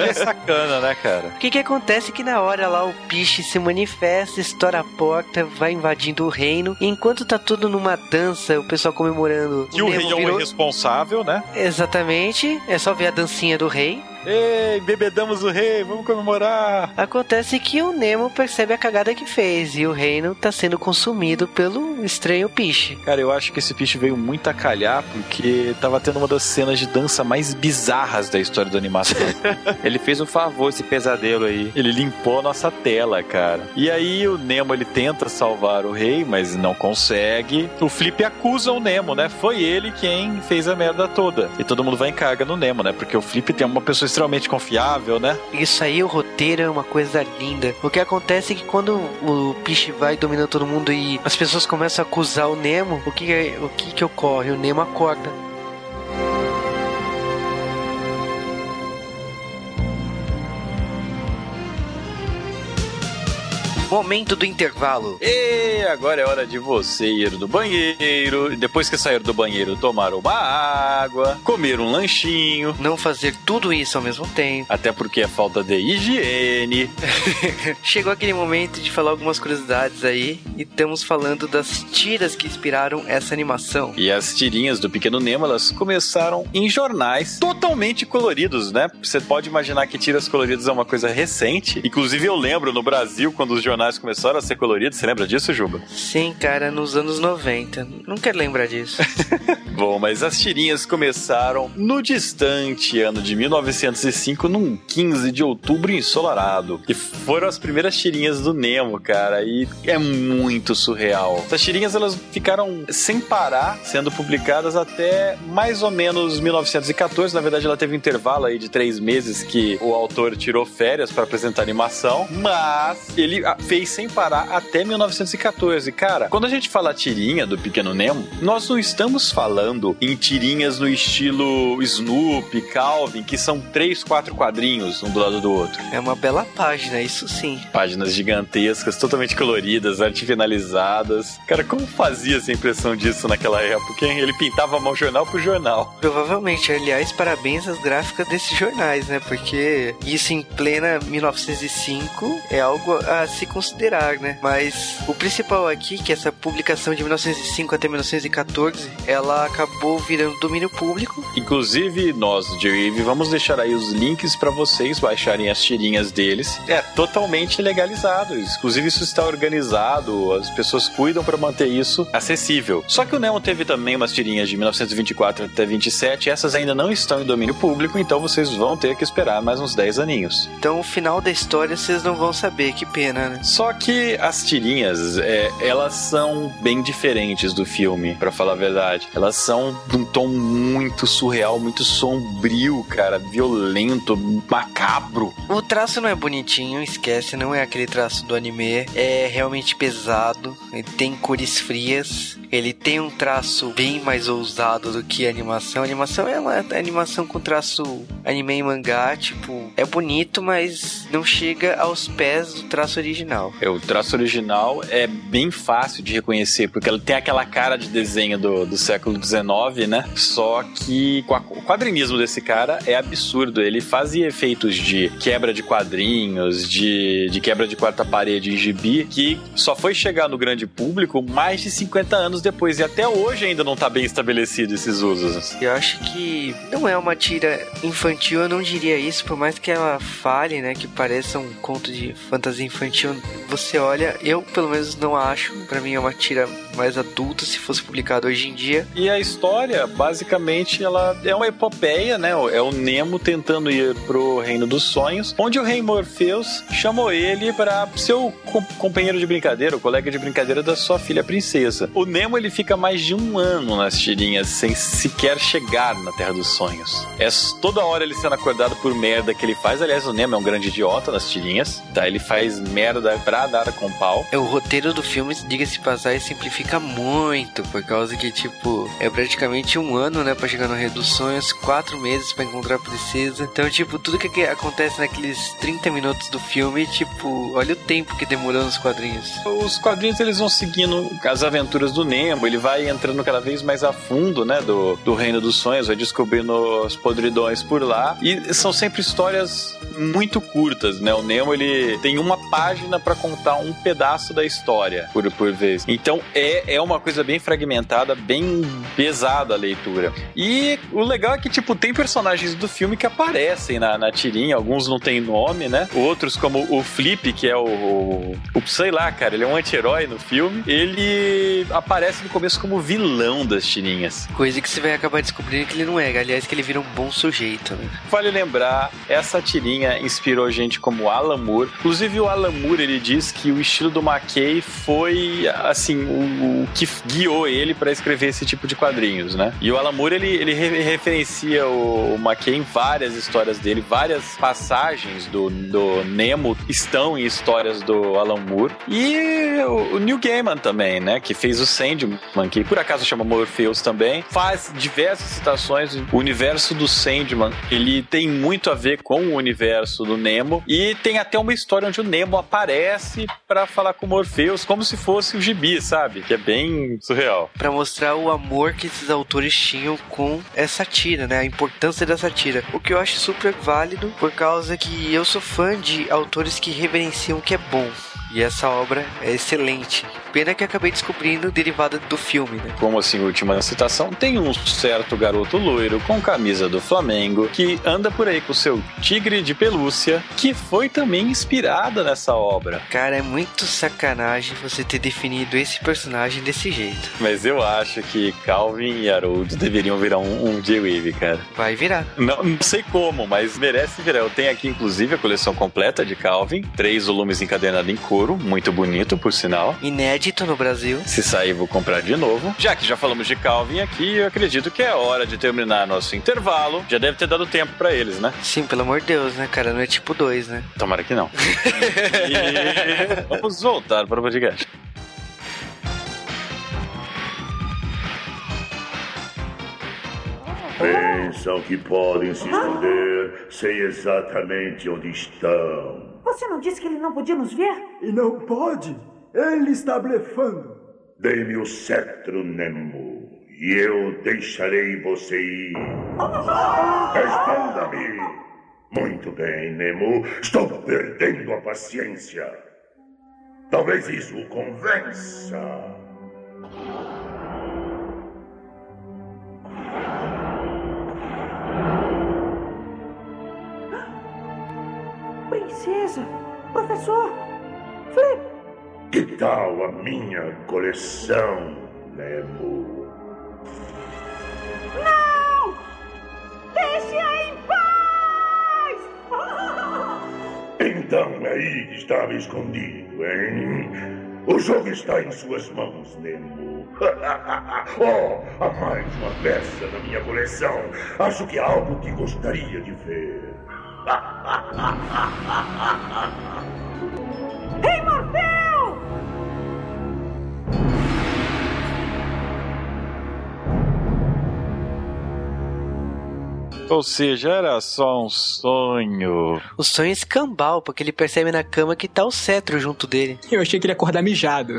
é sacana, né, cara? O que que acontece que na hora lá o Piche se manifesta, estoura a porta, vai invadindo o reino. E enquanto tá tudo numa dança, o pessoal comemorando. Que o Nemo rei é um virou- irresponsável, né? Exatamente, é só ver a dancinha do rei. Ei, bebedamos o rei, vamos comemorar. Acontece que o Nemo percebe a cagada que fez e o reino tá sendo consumido pelo estranho Piche. Cara, eu acho que esse bicho veio muito a calhar porque tava tendo uma das cenas de dança mais bizarras da história da animação. Ele fez um favor, esse pesadelo aí. ele limpou a nossa tela, cara. E aí o Nemo ele tenta salvar o rei, mas não consegue. O Flip acusa o Nemo, né? Foi ele quem fez a merda toda. E todo mundo vai em carga no Nemo, né? Porque o Flip tem uma pessoa extremamente confiável, né? Isso aí, o roteiro é uma coisa linda. O que acontece é que quando o Piche vai dominando todo mundo e as pessoas começam a acusar o Nemo, o que, é- o que, que ocorre? O Nemo acorda. Momento do intervalo. E agora é hora de você ir no banheiro. Depois que sair do banheiro, tomar uma água, comer um lanchinho. Não fazer tudo isso ao mesmo tempo. Até porque é falta de higiene. Chegou aquele momento de falar algumas curiosidades aí. E estamos falando das tiras que inspiraram essa animação. E as tirinhas do Pequeno Nemo, elas começaram em jornais totalmente coloridos, né? Você pode imaginar que tiras coloridas é uma coisa recente. Inclusive, eu lembro no Brasil, quando os jornais começaram a ser coloridos. Você lembra disso, Juba? Sim, cara, nos anos 90. Não quero lembrar disso. Bom, mas as tirinhas começaram no distante ano de 1905, num 15 de outubro ensolarado. E foram as primeiras tirinhas do Nemo, cara. E é muito surreal. Essas tirinhas elas ficaram sem parar sendo publicadas até mais ou menos 1914. Na verdade, ela teve um intervalo aí de três meses que o autor tirou férias para apresentar animação, mas ele fez sem parar até 1914. Cara, quando a gente fala tirinha do Pequeno Nemo, nós não estamos falando em tirinhas no estilo Snoopy, Calvin, que são três, quatro quadrinhos um do lado do outro. É uma bela página, isso sim. Páginas gigantescas, totalmente coloridas, arte finalizadas. Cara, como fazia essa impressão disso naquela época, hein? Ele pintava mão jornal por jornal. Provavelmente, aliás, parabéns às gráficas desses jornais, né? Porque isso em plena 1905 é algo a se considerar, né? Mas o principal aqui, que essa publicação de 1905 até 1914, ela acabou virando domínio público. Inclusive, nós, J-Wave, vamos deixar aí os links para vocês baixarem as tirinhas deles. É totalmente legalizado. Inclusive, isso está organizado, as pessoas cuidam para manter isso acessível. Só que o Nemo teve também umas tirinhas de 1924 até 27, essas ainda não estão em domínio público, então vocês vão ter que esperar mais uns 10 aninhos. Então, o final da história vocês não vão saber, que pena, né? Só que as tirinhas, é, elas são bem diferentes do filme, para falar a verdade. Elas são de um tom muito surreal, muito sombrio, cara, violento, macabro. O traço não é bonitinho, esquece, não é aquele traço do anime. É realmente pesado, tem cores frias, ele tem um traço bem mais ousado do que a animação. A animação é uma animação com traço anime e mangá, tipo, é bonito, mas não chega aos pés do traço original. É, o traço original é bem fácil de reconhecer, porque ela tem aquela cara de desenho do, do século XIX, né? Só que o quadrinismo desse cara é absurdo. Ele fazia efeitos de quebra de quadrinhos, de, de quebra de quarta parede em gibi, que só foi chegar no grande público mais de 50 anos depois. E até hoje ainda não tá bem estabelecido esses usos. Eu acho que não é uma tira infantil, eu não diria isso, por mais que ela fale, né, que pareça um conto de fantasia infantil. Você olha, eu pelo menos não acho. Para mim é uma tira mais adulta se fosse publicado hoje em dia. E a história, basicamente, ela é uma epopeia, né? É o Nemo tentando ir pro Reino dos Sonhos, onde o rei Morpheus chamou ele para ser o co companheiro de brincadeira, o colega de brincadeira da sua filha princesa. O Nemo ele fica mais de um ano nas tirinhas sem sequer chegar na Terra dos Sonhos. É toda hora ele sendo acordado por merda que ele faz. Aliás, o Nemo é um grande idiota nas tirinhas, tá? Ele faz merda pra dar com pau. É o roteiro do filme, diga-se passar, e simplifica muito, por causa que, tipo, é praticamente um ano, né, pra chegar no Rei dos Sonhos, quatro meses pra encontrar a princesa. Então, tipo, tudo que acontece naqueles 30 minutos do filme, tipo, olha o tempo que demorou nos quadrinhos. Os quadrinhos, eles vão seguindo as aventuras do Nemo, ele vai entrando cada vez mais a fundo, né, do, do Reino dos Sonhos, vai descobrindo os podridões por lá, e são sempre histórias muito curtas, né, o Nemo, ele tem uma página para contar um pedaço da história, por, por vez. Então, é, é uma coisa bem fragmentada, bem pesada a leitura. E o legal é que, tipo, tem personagens do filme que aparecem na, na tirinha, alguns não tem nome, né? Outros, como o Flip, que é o, o, o sei lá, cara, ele é um anti-herói no filme, ele aparece no começo como vilão das tirinhas. Coisa que você vai acabar descobrindo que ele não é, aliás, que ele vira um bom sujeito, né? Vale lembrar, essa tirinha inspirou gente como Alan Moore. Inclusive, o Alan Moore, ele diz que o estilo do McKay foi, assim, o, o que guiou ele para escrever esse tipo de quadrinhos, né? E o Alan Moore, ele, ele referencia o, o McKay em várias histórias dele, várias passagens do, do Nemo estão em histórias do Alan Moore. E o, o Neil Gaiman também, né? Que fez o Sandman Sandman, que por acaso chama Morpheus também, faz diversas citações. O universo do Sandman, ele tem muito a ver com o universo do Nemo e tem até uma história onde o Nemo aparece para falar com o Morpheus como se fosse o gibi, sabe? Que é bem surreal. Pra mostrar o amor que esses autores tinham com essa tira, né? A importância dessa tira. O que eu acho super válido, por causa que eu sou fã de autores que reverenciam o que é bom. E essa obra é excelente. Pena que acabei descobrindo derivada do filme, né? Como assim, última citação, tem um certo garoto loiro com camisa do Flamengo que anda por aí com seu tigre de pelúcia, que foi também inspirada nessa obra. Cara, é muito sacanagem você ter definido esse personagem desse jeito. Mas eu acho que Calvin e Harold deveriam virar um, um J-Wave, cara. Vai virar. Não, não sei como, mas merece virar. Eu tenho aqui, inclusive, a coleção completa de Calvin, três volumes encadenados em couro, muito bonito, por sinal. Inédito no Brasil. Se sair, vou comprar de novo. Já que já falamos de Calvin aqui, eu acredito que é hora de terminar nosso intervalo. Já deve ter dado tempo pra eles, né? Sim, pelo amor de Deus, né, cara? Não é tipo 2, né? Tomara que não. E vamos voltar para o podcast. Pensam que podem se esconder, sei exatamente onde estão. Você não disse que ele não podia nos ver? E não pode. Ele está blefando. Dê-me o cetro, Nemo, e eu deixarei você ir. Responda-me. Muito bem, Nemo. Estou perdendo a paciência. Talvez isso o convença. Professor! Flip! Que tal a minha coleção, Nemo? Não! Deixe-a em paz! Então é aí que estava escondido, hein? O jogo está em suas mãos, Nemo. oh, há mais uma peça na minha coleção. Acho que é algo que gostaria de ver. Ei, Morfeu! Ou seja, era só um sonho. O sonho é escambau, porque ele percebe na cama que tá o cetro junto dele. Eu achei que ele ia acordar mijado.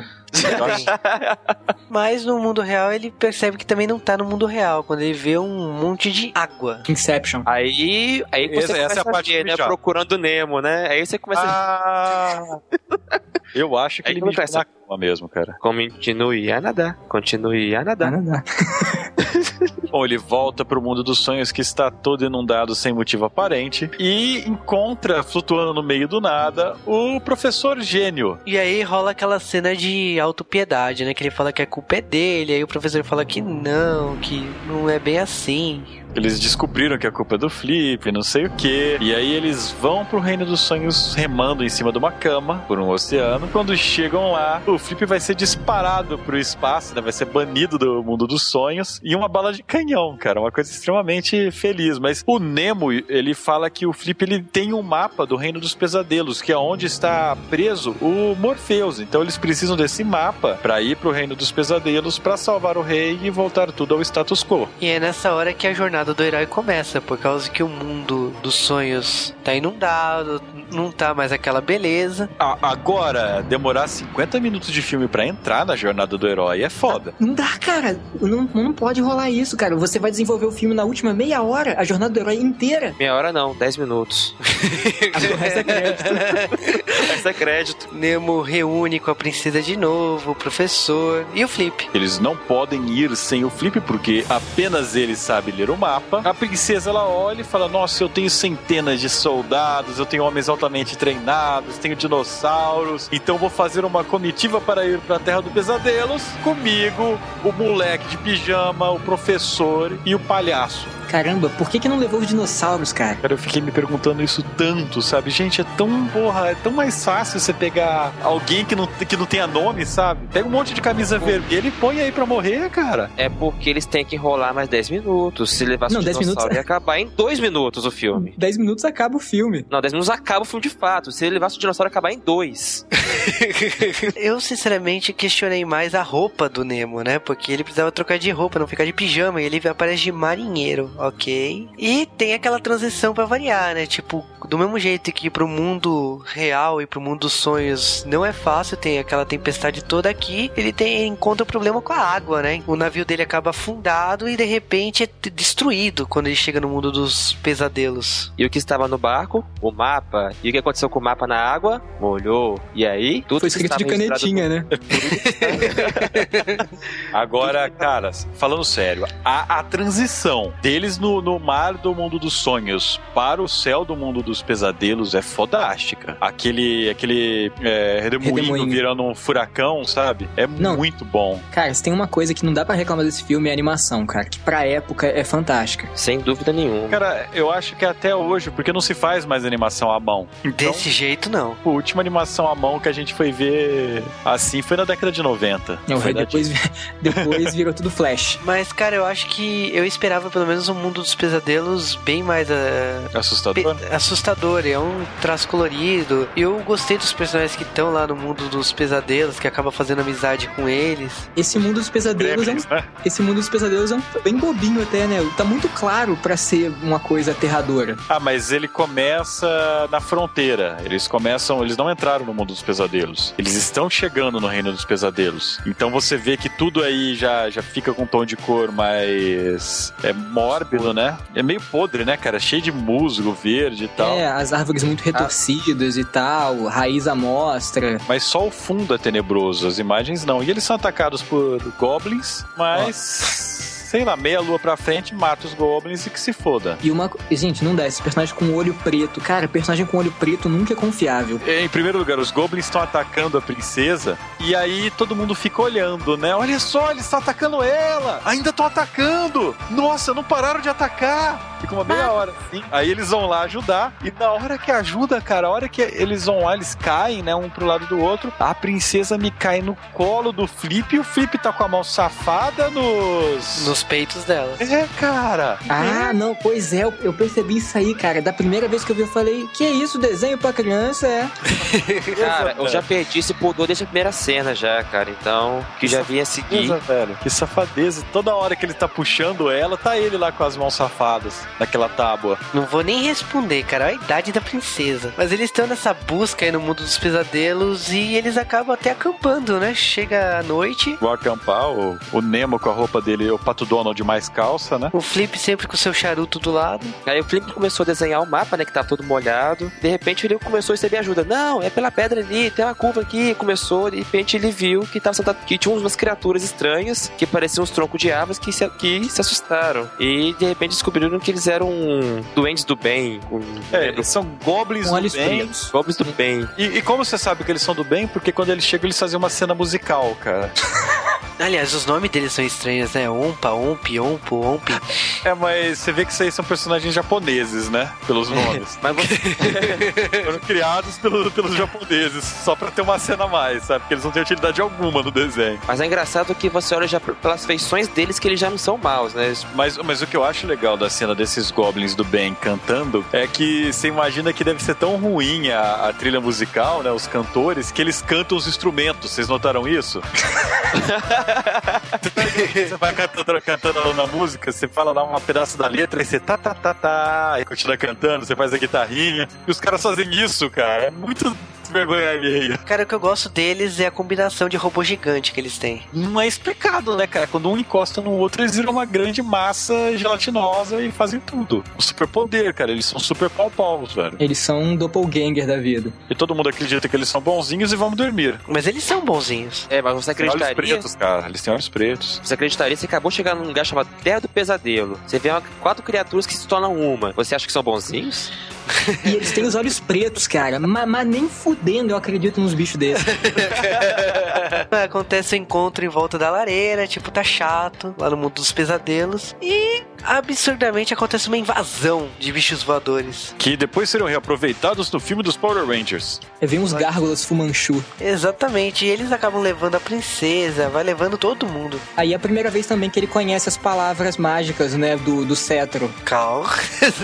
Mas no mundo real ele percebe que também não tá no mundo real, quando ele vê um monte de água. Inception. Aí, aí você Essa- essa começa é a a parte ver, né? Procurando Nemo, né? Aí você começa a... Ah, eu acho que Aí ele que me acontece. na cama mesmo, cara. Continue a nadar. Continue a nadar. Nada. Bom, ele volta pro mundo dos sonhos que está todo inundado sem motivo aparente e encontra, flutuando no meio do nada, o professor gênio. E aí rola aquela cena de autopiedade, né? Que ele fala que a culpa é dele, aí o professor fala que não, que não é bem assim. Eles descobriram que a culpa é do Flip, não sei o que. E aí eles vão pro reino dos sonhos remando em cima de uma cama por um oceano. Quando chegam lá, o Flip vai ser disparado pro espaço, né? Vai ser banido do mundo dos sonhos. E uma bala de canhão, cara. Uma coisa extremamente feliz. Mas o Nemo, ele fala que o Flip ele tem um mapa do reino dos pesadelos, que é onde está preso o Morpheus. Então eles precisam desse mapa para ir pro reino dos pesadelos para salvar o rei e voltar tudo ao status quo. E é nessa hora que a jornada do herói começa, por causa que o mundo dos sonhos tá inundado, não tá mais aquela beleza. Agora, demorar 50 minutos de filme pra entrar na jornada do herói é foda. Não dá, cara. Não, não pode rolar isso, cara. Você vai desenvolver o filme na última meia hora, a jornada do herói inteira. Meia hora não, 10 minutos. O resto é crédito. Essa é crédito. Nemo reúne com a princesa de novo, o professor e o Flip. Eles não podem ir sem o Flip porque apenas ele sabe ler o mapa. A princesa ela olha e fala: Nossa, eu tenho centenas de soldados, eu tenho homens altamente treinados, tenho dinossauros, então vou fazer uma comitiva para ir para a Terra do Pesadelos. Comigo, o moleque de pijama, o professor e o palhaço. Caramba, por que que não levou os dinossauros, cara? Cara, eu fiquei me perguntando isso tanto, sabe? Gente, é tão, porra, é tão mais fácil você pegar alguém que não, que não tenha nome, sabe? Pega um monte de camisa vermelha e põe aí pra morrer, cara. É porque eles têm que enrolar mais 10 minutos. Se levasse Não, o 10 dinossauro, minutos- ia acabar em 2 minutos o filme. 10 minutos acaba o filme. Não, 10 minutos acaba o filme de fato. Se ele levasse o dinossauro, ia acabar em 2. Eu, sinceramente, questionei mais a roupa do Nemo, né? Porque ele precisava trocar de roupa, não ficar de pijama. E ele aparece de marinheiro, ok? E tem aquela transição pra variar, né? Tipo, do mesmo jeito que pro mundo real e pro mundo dos sonhos não é fácil, tem aquela tempestade toda aqui, ele tem encontra o problema com a água, né? O navio dele acaba afundado e de repente é destruído quando ele chega no mundo dos pesadelos. E o que estava no barco? O mapa. E o que aconteceu com o mapa na água? Molhou. E aí? Tudo Foi que escrito de canetinha, né? Agora, cara, falando sério, a, a transição deles no, no mar do mundo dos sonhos para o céu do mundo dos pesadelos é fodástica. Aquele, aquele é, redemoinho, Redemoinho. virando um furacão, sabe? É Não. muito bom. Cara, se tem uma coisa que não dá pra reclamar desse filme é a animação, cara. Que pra época é fantástica. Sem dúvida nenhuma. Cara, eu acho que até hoje, porque não se faz mais animação à mão. Então, Desse jeito, não. a última animação à mão que a gente foi ver assim foi na década de 90. Não, Foi depois, depois virou tudo flash. Mas, cara, eu acho que eu esperava pelo menos um mundo dos pesadelos bem mais ah, Assustador. pe- assustador. É um traço colorido. Eu gostei dos personagens que estão lá no mundo dos pesadelos, que acaba fazendo amizade com eles. Esse mundo dos pesadelos é um, Gremlins, né? esse mundo dos pesadelos é um bem bobinho até, né? Tá muito claro pra ser uma coisa aterradora. Ah, mas ele começa na fronteira. Eles começam, eles não entraram no mundo dos pesadelos. Eles estão chegando no reino dos pesadelos. Então você vê que tudo aí já, já fica com um tom de cor mais é mórbido, né? É meio podre, né, cara? Cheio de musgo verde e tal. É, as árvores muito retorcidas e tal, raiz à mostra. Mas só o fundo é tenebroso, as imagens não. E eles são atacados por goblins, mas. Sei lá, meia lua pra frente, mata os goblins e que se foda. E uma. Gente, não dá. Esse personagem com olho preto. Cara, personagem com olho preto nunca é confiável. Em primeiro lugar, os goblins estão atacando a princesa e aí todo mundo fica olhando, né? Olha só, eles estão atacando ela! Ainda estão atacando! Nossa, não pararam de atacar! Fica uma meia hora assim. Aí eles vão lá ajudar e na hora que ajuda, cara, a hora que eles vão lá, eles caem, né, um pro lado do outro, a princesa me cai no colo do Flip e o Flip tá com a mão safada nos... Nos peitos dela. É, cara! Ah, não, pois é, eu- eu percebi isso aí, cara. Da primeira vez que eu vi, eu falei, que isso, desenho pra criança, é. Cara, eu já perdi esse pudor desde a primeira cena já, cara. Então, que já vinha seguir. Velho. Que safadeza. Toda hora que ele tá puxando ela, tá ele lá com as mãos safadas naquela tábua. Não vou nem responder, cara. Olha a idade da princesa. Mas eles estão nessa busca aí no mundo dos pesadelos e eles acabam até acampando, né? Chega a noite. Vou acampar, o, o Nemo com a roupa dele, o Pato Donald mais calça, né? O Flip sempre com seu charuto do lado. Aí o Flip começou a desenhar o mapa, né? Que tá todo molhado. De repente ele começou a receber ajuda. Não, é pela pedra ali, tem uma curva aqui. Começou, de repente ele viu que tava sentado, que tinha umas criaturas estranhas que pareciam uns troncos de árvores que se, que se assustaram. E de repente descobriram que eles eram duendes do bem. Com, É, eles são goblins Com do bem. pretos. Goblins do bem. E, e como você sabe que eles são do bem? Porque quando eles chegam, eles fazem uma cena musical, cara. Aliás, os nomes deles são estranhos, né? Ompa, Ompi, Ompo, Ompi. É, mas você vê que isso aí são personagens japoneses, né? Pelos nomes. Mas você, Foram criados pelo- pelos japoneses, só pra ter uma cena a mais, sabe? Porque eles não têm utilidade alguma no desenho. mas é engraçado que você olha já pelas feições deles que eles já não são maus, né? Mas, mas o que eu acho legal da cena desses goblins do bem cantando é que você imagina que deve ser tão ruim a, a trilha musical, né? Os cantores, que eles cantam os instrumentos. Vocês notaram isso? você vai cantando, cantando na música, você fala lá um pedaço da letra e você tá, tá, tá, tá, aí continua cantando, você faz a guitarrinha. E os caras fazem isso, cara. É muito vergonha alheia. Cara, o que eu gosto deles é a combinação de robô gigante que eles têm. Não é explicado, né, cara? Quando um encosta no outro, eles viram uma grande massa gelatinosa e fazem tudo. O superpoder, cara. Eles são super pau-paus, velho. Eles são um doppelganger da vida. E todo mundo acredita que eles são bonzinhos e vamos dormir. Mas eles são bonzinhos. É, mas você Tem olhos acreditaria? pretos, cara. Eles têm olhos pretos. Você acreditaria? Você acabou de chegar num lugar chamado Terra do Pesadelo. Você vê uma- quatro criaturas que se tornam uma. Você acha que são bonzinhos? E eles têm os olhos pretos, cara. Mas, mas nem fudendo eu acredito nos bichos desses. Acontece o encontro em volta da lareira, tipo, tá chato, lá no mundo dos pesadelos. E absurdamente acontece uma invasão de bichos voadores. Que depois serão reaproveitados no filme dos Power Rangers. Aí vem uns gárgulas fumanchu. Exatamente, e eles acabam levando a princesa, vai levando todo mundo. Aí é a primeira vez também que ele conhece as palavras mágicas, né, do, do cetro. Cal.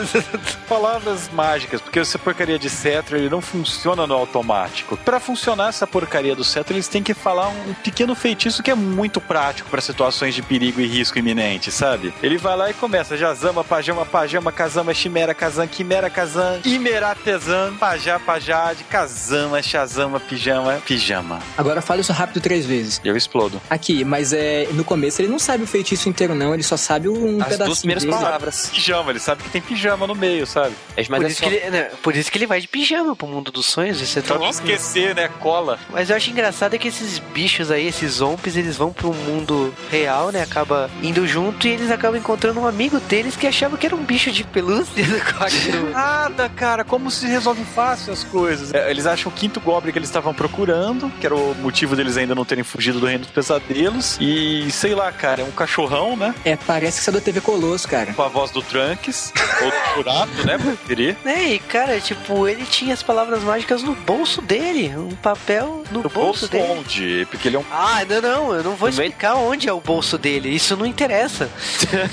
Palavras mágicas, porque essa porcaria de cetro ele não funciona no automático. Pra funcionar essa porcaria do cetro, eles têm que falar um pequeno feitiço que é muito prático pra situações de perigo e risco iminente, sabe? Ele vai lá e começa Jazama, Pajama, Pajama, Kazama, Chimera, Kazan, Quimera, Kazan, Imeratezan, Pajá, Pajade, Kazama, Shazama, Pijama, Pijama. Agora fala isso rápido três vezes. E eu explodo. Aqui, mas é no começo ele não sabe o feitiço inteiro não, ele só sabe um As duas pedacinho primeiras dele. palavras. Pijama, ele sabe que tem pijama no meio, sabe? É, Mas Por é isso, só- que ele, né, por isso que ele vai de pijama pro mundo dos sonhos, isso é Pra tão não esquecer, né? Cola. Mas eu acho engraçado é que esses bichos aí, esses zombies, eles vão pro mundo real, né? Acaba indo junto e eles acabam encontrando um amigo deles que achava que era um bicho de pelúcia. Nada, cara, como se resolve fácil as coisas. É, eles acham o quinto Goblin que eles estavam procurando, que era o motivo deles ainda não terem fugido do Reino dos Pesadelos. E sei lá, cara, é um cachorrão, né? É, parece que isso é da TV Colosso, cara. Com a voz do Trunks, ou do Churato, né? Pra preferir. Né, e cara, tipo, ele tinha as palavras mágicas no bolso dele, um papel no, No bolso, bolso dele. onde? Porque ele é um. Ah, não, não, eu não vou explicar onde é o bolso dele, isso não interessa.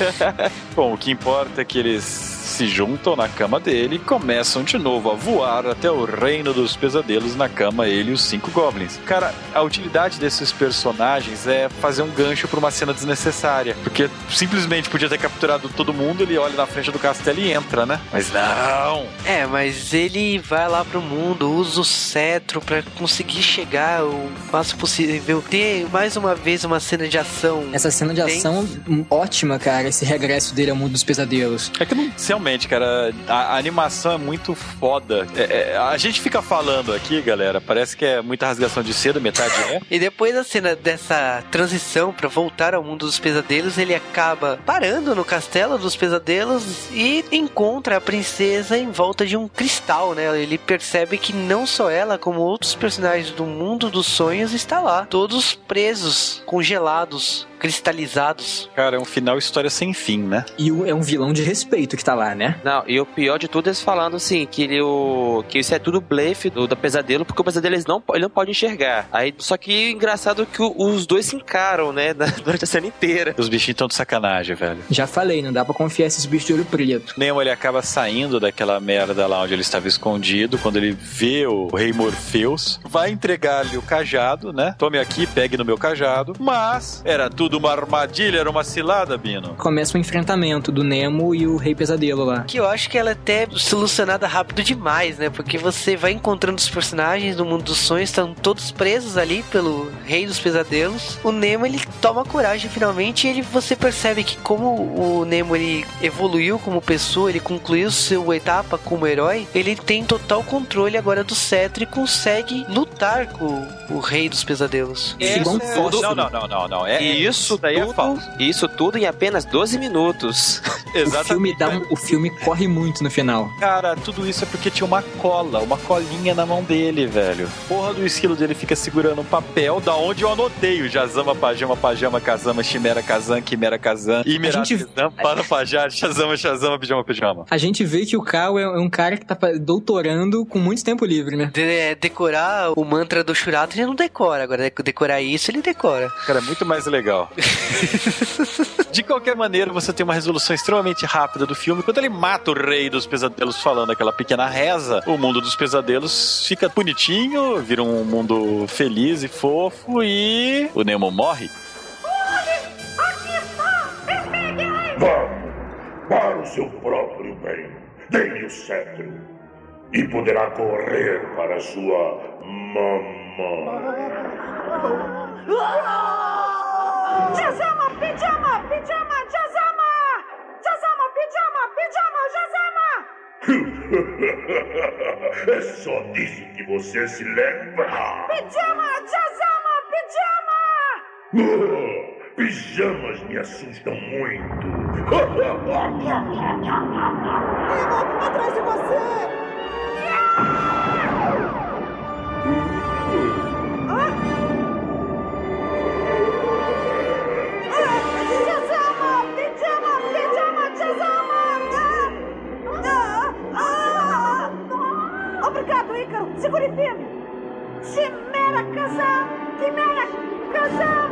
Bom, o que importa é que eles se juntam na cama dele e começam de novo a voar até o reino dos pesadelos na cama, ele e os cinco goblins. Cara, a utilidade desses personagens é fazer um gancho pra uma cena desnecessária. Porque simplesmente podia ter capturado todo mundo, ele olha na frente do castelo e entra, né? Mas não! É, mas ele vai lá pro mundo, usa o cetro pra conseguir chegar o máximo possível, ter mais uma vez uma cena de ação. Essa cena de Tem- ação ótima, cara, esse regresso dele ao mundo dos pesadelos. É que não, realmente, cara, a, a animação é muito foda. É- é, a gente fica falando aqui, galera, parece que é muita rasgação de seda, metade é. E depois da cena dessa transição pra voltar ao mundo dos pesadelos, ele acaba parando no castelo dos pesadelos e encontra a princesa em volta de um cristal, né? Ele percebe que não só ela, como outros personagens do mundo dos sonhos está lá, todos presos, congelados, cristalizados. Cara, é um final história sem fim, né? E o- é um vilão de respeito que tá lá, né? Não, e o pior de tudo é eles falando assim, que ele o. que isso é tudo blefe do, do pesadelo, porque o pesadelo eles não, ele não pode enxergar. Aí, só que engraçado é que o- os dois se encaram, né? na- durante a cena inteira. Os bichinhos estão de sacanagem, velho. Já falei, não dá pra confiar esses bichos de olho preto. Nemo ele acaba saindo daquela merda lá onde ele estava escondido, quando ele vê o rei Morpheus, vai entregar-lhe o cajado, né? Tome aqui, pegue no meu cajado. Mas era tudo uma armadilha, era uma cilada, Bino. Começa o enfrentamento do Nemo e o Rei Pesadelo lá. Que eu acho que ela é até solucionada rápido demais, né? Porque você vai encontrando os personagens do mundo dos sonhos, estão todos presos ali pelo Rei dos Pesadelos. O Nemo ele toma coragem finalmente e ele, você percebe que como o Nemo ele evoluiu como pessoa, ele concluiu sua etapa como herói, ele tem total controle agora do cetro e consegue lutar com o Rei dos Pesadelos. Igual um é- fósforo. Não, não, não, não, não. É, E isso daí é tudo, falso. isso tudo em apenas 12 minutos. O filme, dá um- o filme corre muito no final. Cara, tudo isso é porque tinha uma cola, uma colinha na mão dele, velho. Porra do esquilo dele fica segurando um papel da onde eu anotei o Jazama, Pajama, Pajama, Kazama, Chimera, Kazan, Quimera, Kazan, Imerá, A gente- Kazan, Para, Pajar, Shazama, Shazama, Pijama, Pijama. A gente vê que o Cal é um cara que tá doutorando com muito tempo livre, né? De- é, decorar o mantra do Shurato ele não decora, agora de- decorar isso ele decora. Cara, é muito mais legal. De qualquer maneira, você tem uma resolução extremamente rápida do filme. Quando ele mata o rei dos pesadelos falando aquela pequena reza, o mundo dos pesadelos fica bonitinho, vira um mundo feliz e fofo e o Nemo morre. Vamos, para o seu próprio bem. Dê-lhe o cetro. E poderá correr para sua mamãe. Jazama, pijama, pijama, jazama! Jazama, pijama, pijama, jazama! É só disso que você se lembra. Pijama, jazama, pijama! Oh, pijamas me assustam muito. Atrás de você! aparecendo! Chimera casar! Chimera casar!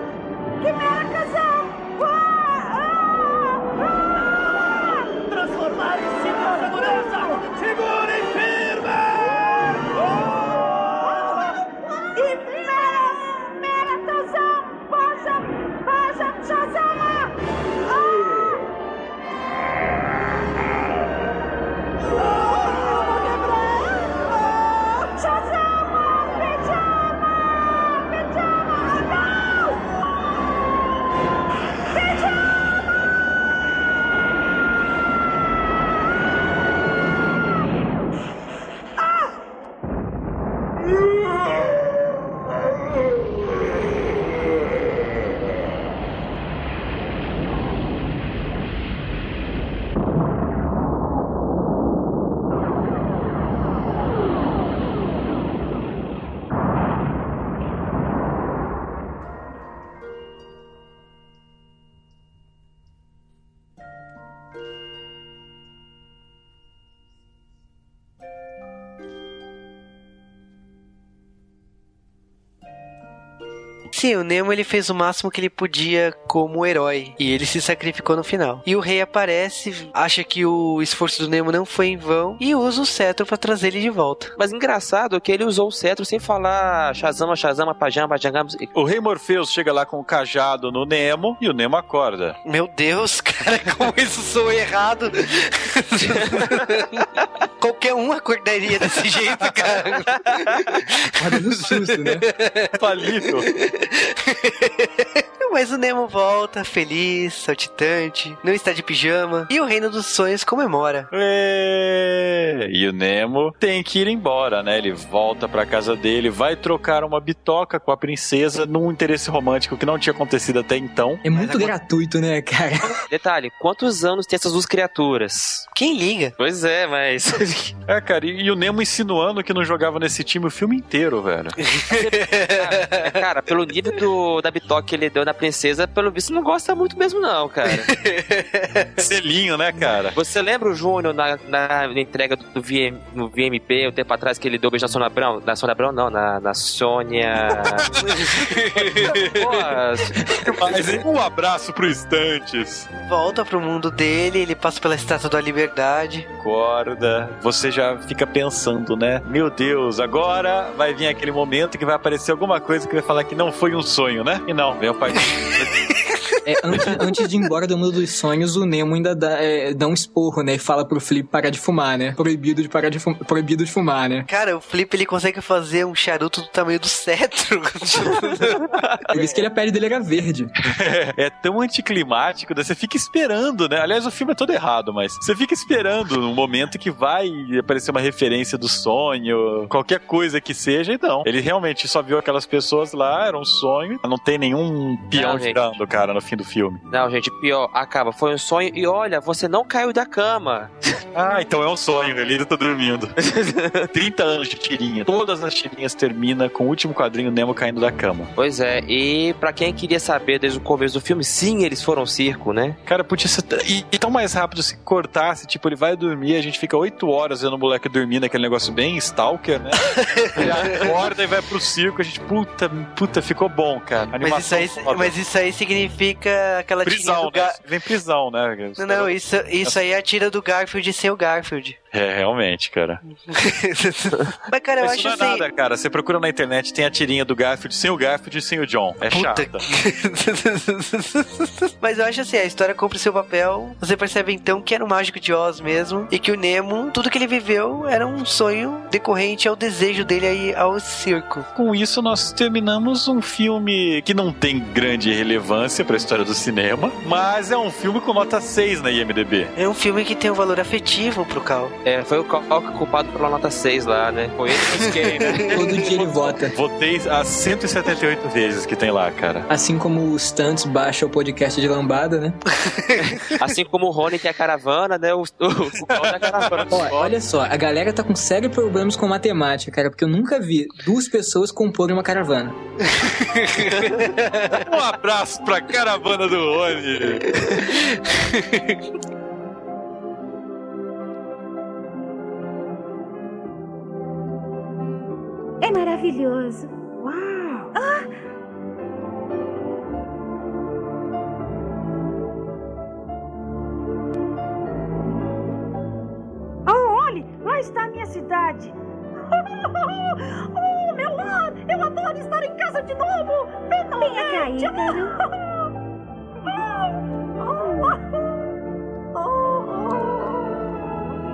Sim, o Nemo ele fez o máximo que ele podia como herói e ele se sacrificou no final. E o rei aparece, acha que o esforço do Nemo não foi em vão e usa o cetro pra trazer ele de volta. Mas engraçado que ele usou o cetro sem falar Shazama, Shazama, Pajama, Pajama. O rei Morpheus chega lá com o cajado no Nemo e o Nemo acorda. Meu Deus, cara, como isso soou errado. Qualquer um acordaria desse jeito, cara. Olha no susto, né? Palito. Mas o Nemo volta, feliz, saltitante, não está de pijama, e o Reino dos Sonhos comemora. É, E o Nemo tem que ir embora, né? Ele volta pra casa dele, vai trocar uma bitoca com a princesa num interesse romântico que não tinha acontecido até então. É muito gratuito, né, cara? Detalhe, quantos anos tem essas duas criaturas? Quem liga? Pois é, mas. É, cara, e, e o Nemo insinuando que não jogava nesse time o filme inteiro, velho. cara, cara, pelo nível do, da bitoca que ele deu na princesa, pelo visto não gosta muito mesmo, não, cara. Selinho, né, cara? Você lembra o Júnior na, na, entrega do, do VM, no VMP, um tempo atrás, que ele deu beijo na Sônia Abrão? Na Sônia Abrão, não, na, na Sônia. Mas, um abraço pro Instantes. Volta pro mundo dele, ele passa pela Estátua da Liberdade. Acorda, você já fica pensando, né? Meu Deus, agora vai vir aquele momento que vai aparecer alguma coisa que vai falar que não foi um sonho, né? E não, o pai. É, antes, antes de ir embora do mundo dos sonhos, o Nemo ainda dá, é, dá um esporro, né? E fala pro Flip parar de fumar, né? Proibido de parar de fumar, proibido de fumar, né? Cara, o Flip ele consegue fazer um charuto do tamanho do cetro. Por isso que ele, a pele dele era verde. é tão anticlimático, né? Você fica esperando, né? Aliás, o filme é todo errado, mas você fica esperando um momento que vai aparecer uma referência do sonho, qualquer coisa que seja, e não. Ele realmente só viu aquelas pessoas lá, era um sonho, não tem nenhum peão Não, girando, cara, no fim do filme. Não, gente, pior, acaba, foi um sonho e olha, você não caiu da cama. Ah, então é um sonho, ele tá dormindo. 30 anos de tirinha. Todas as tirinhas terminam com o último quadrinho Nemo caindo da cama. Pois é, e pra quem queria saber desde o começo do filme, sim, eles foram circo, né? Cara, podia ser. E, e tão mais rápido se cortasse, tipo, ele vai dormir, a gente fica 8 horas vendo o moleque dormindo, aquele negócio bem stalker, né? ele acorda e vai pro circo, a gente, puta, puta, ficou bom, cara. Mas isso, aí, mas isso aí significa aquela tirinha prisão, do Gar... né? Vem prisão, né? Não, não, isso, isso aí é a tira do Garfield sem o Garfield. É, realmente, cara. Mas, cara, eu Mas acho isso não é assim. nada, cara. Você procura na internet, tem a tirinha do Garfield sem o Garfield e sem o John. É Puta chata. Mas eu acho assim, a história cumpre seu papel. Você percebe então que era o mágico de Oz mesmo. E que o Nemo, tudo que ele viveu era um sonho decorrente ao desejo dele aí ao circo. Com isso, nós terminamos um filme que não tem grande relevância pra história do cinema, mas é um filme com nota 6 na IMDB. É um filme que tem um valor afetivo pro Cal. É, foi o Cal culpado pela nota 6 lá, né? Foi ele que esquei, né? Todo dia ele vota. Votei as 178 vezes que tem lá, cara. Assim como o Stunts baixa o podcast de lambada, né? Assim como o Rony tem a caravana, né? O, o, o Cal tem a caravana. Ó, olha só, a galera tá com sérios problemas com matemática, cara, porque eu nunca vi duas pessoas comporem uma caravana. Um abraço pra caravana banda do Rony. É maravilhoso. Uau! Ah! Oh, olhe! Lá está a minha cidade. Oh, meu lar! Eu adoro estar em casa de novo! Vem, Vem cá,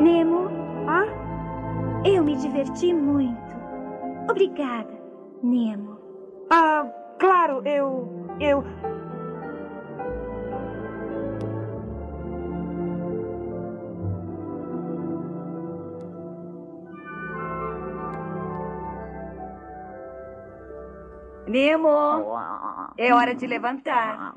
Nemo, Hã? eu me diverti muito. Obrigada, Nemo. Ah, claro, eu. Eu. Nemo, é hora de levantar.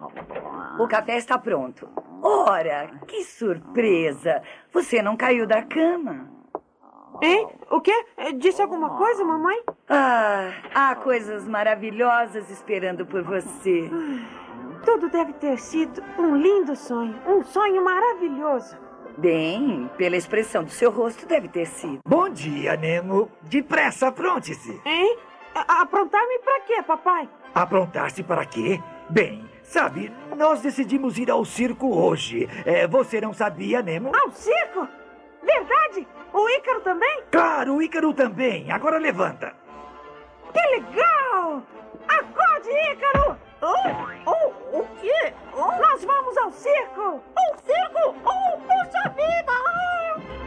O café está pronto. Ora, que surpresa! Você não caiu da cama. Hein? O quê? Disse alguma coisa, mamãe? Ah, há coisas maravilhosas esperando por você. Tudo deve ter sido um lindo sonho. Um sonho maravilhoso. Bem, pela expressão do seu rosto, deve ter sido. Bom dia, Nemo. Depressa, apronte-se. Hein? Aprontar-me pra quê, papai? Aprontar-se para quê? Bem, sabe, nós decidimos ir ao circo hoje. É, você não sabia, Nemo? Ao circo? Verdade? O Ícaro também? Claro, o Ícaro também. Agora levanta. Que legal! Acorde, Ícaro! Oh, oh, o quê? Nós vamos ao circo! Ao circo? Oh, puxa vida! E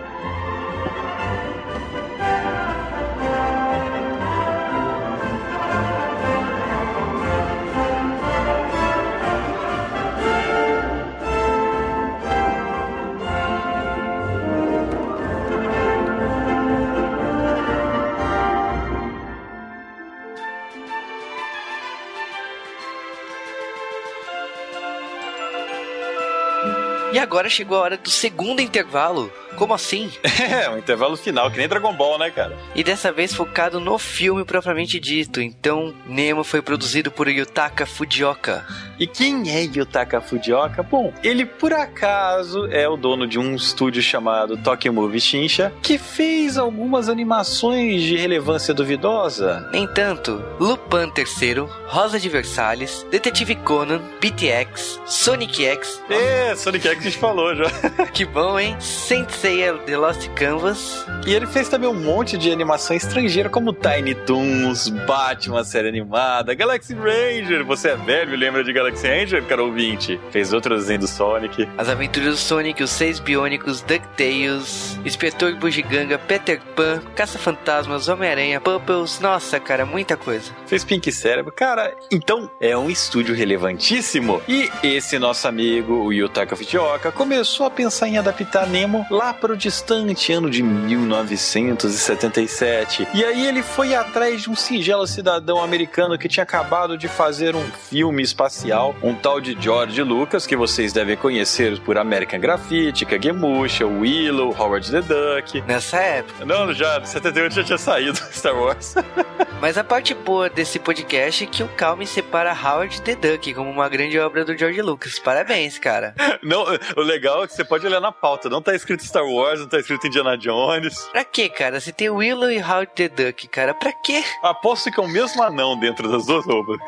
agora chegou a hora do segundo intervalo. Como assim? É, um intervalo final, que nem Dragon Ball, né, cara? E dessa vez focado no filme propriamente dito. Então, Nemo foi produzido por Yutaka Fujioka. E quem é Yutaka Fujioka? Bom, ele por acaso é o dono de um estúdio chamado Tokyo Movie Shinsha, que fez algumas animações de relevância duvidosa. Nem tanto. Lupin III, Rosa de Versalhes, Detetive Conan, BTX, Sonic X. É, Sonic X gente falou já. que bom, hein? Saint Seiya The Lost Canvas. E ele fez também um monte de animação estrangeira, como Tiny Toons, Batman, série animada, Galaxy Ranger. Você é velho lembra de Galaxy Ranger, cara ouvinte? Fez outro desenho do Sonic. As Aventuras do Sonic, Os Seis Biônicos, DuckTales, Inspetor Bugiganga, Peter Pan, Caça-Fantasmas, Homem-Aranha, Pupples. Nossa, cara, muita coisa. Fez Pink Cérebro. Cara, então é um estúdio relevantíssimo. E esse nosso amigo, o Yutaka Fujioka, começou a pensar em adaptar Nemo lá para o distante ano de 1977. E aí ele foi atrás de um singelo cidadão americano que tinha acabado de fazer um filme espacial, um tal de George Lucas, que vocês devem conhecer por American Graffiti, Kagemusha, Willow, Howard the Duck. Nessa época. Não, já, em 78 já tinha saído Star Wars. Mas a parte boa desse podcast é que o Calme separa Howard the Duck como uma grande obra do George Lucas. Parabéns, cara. Não, o legal é que você pode olhar na pauta. Não tá escrito Star Wars, não tá escrito Indiana Jones. Pra quê, cara? Se tem Willow e Howard the Duck, cara, pra quê? Aposto que é o mesmo anão dentro das duas roupas.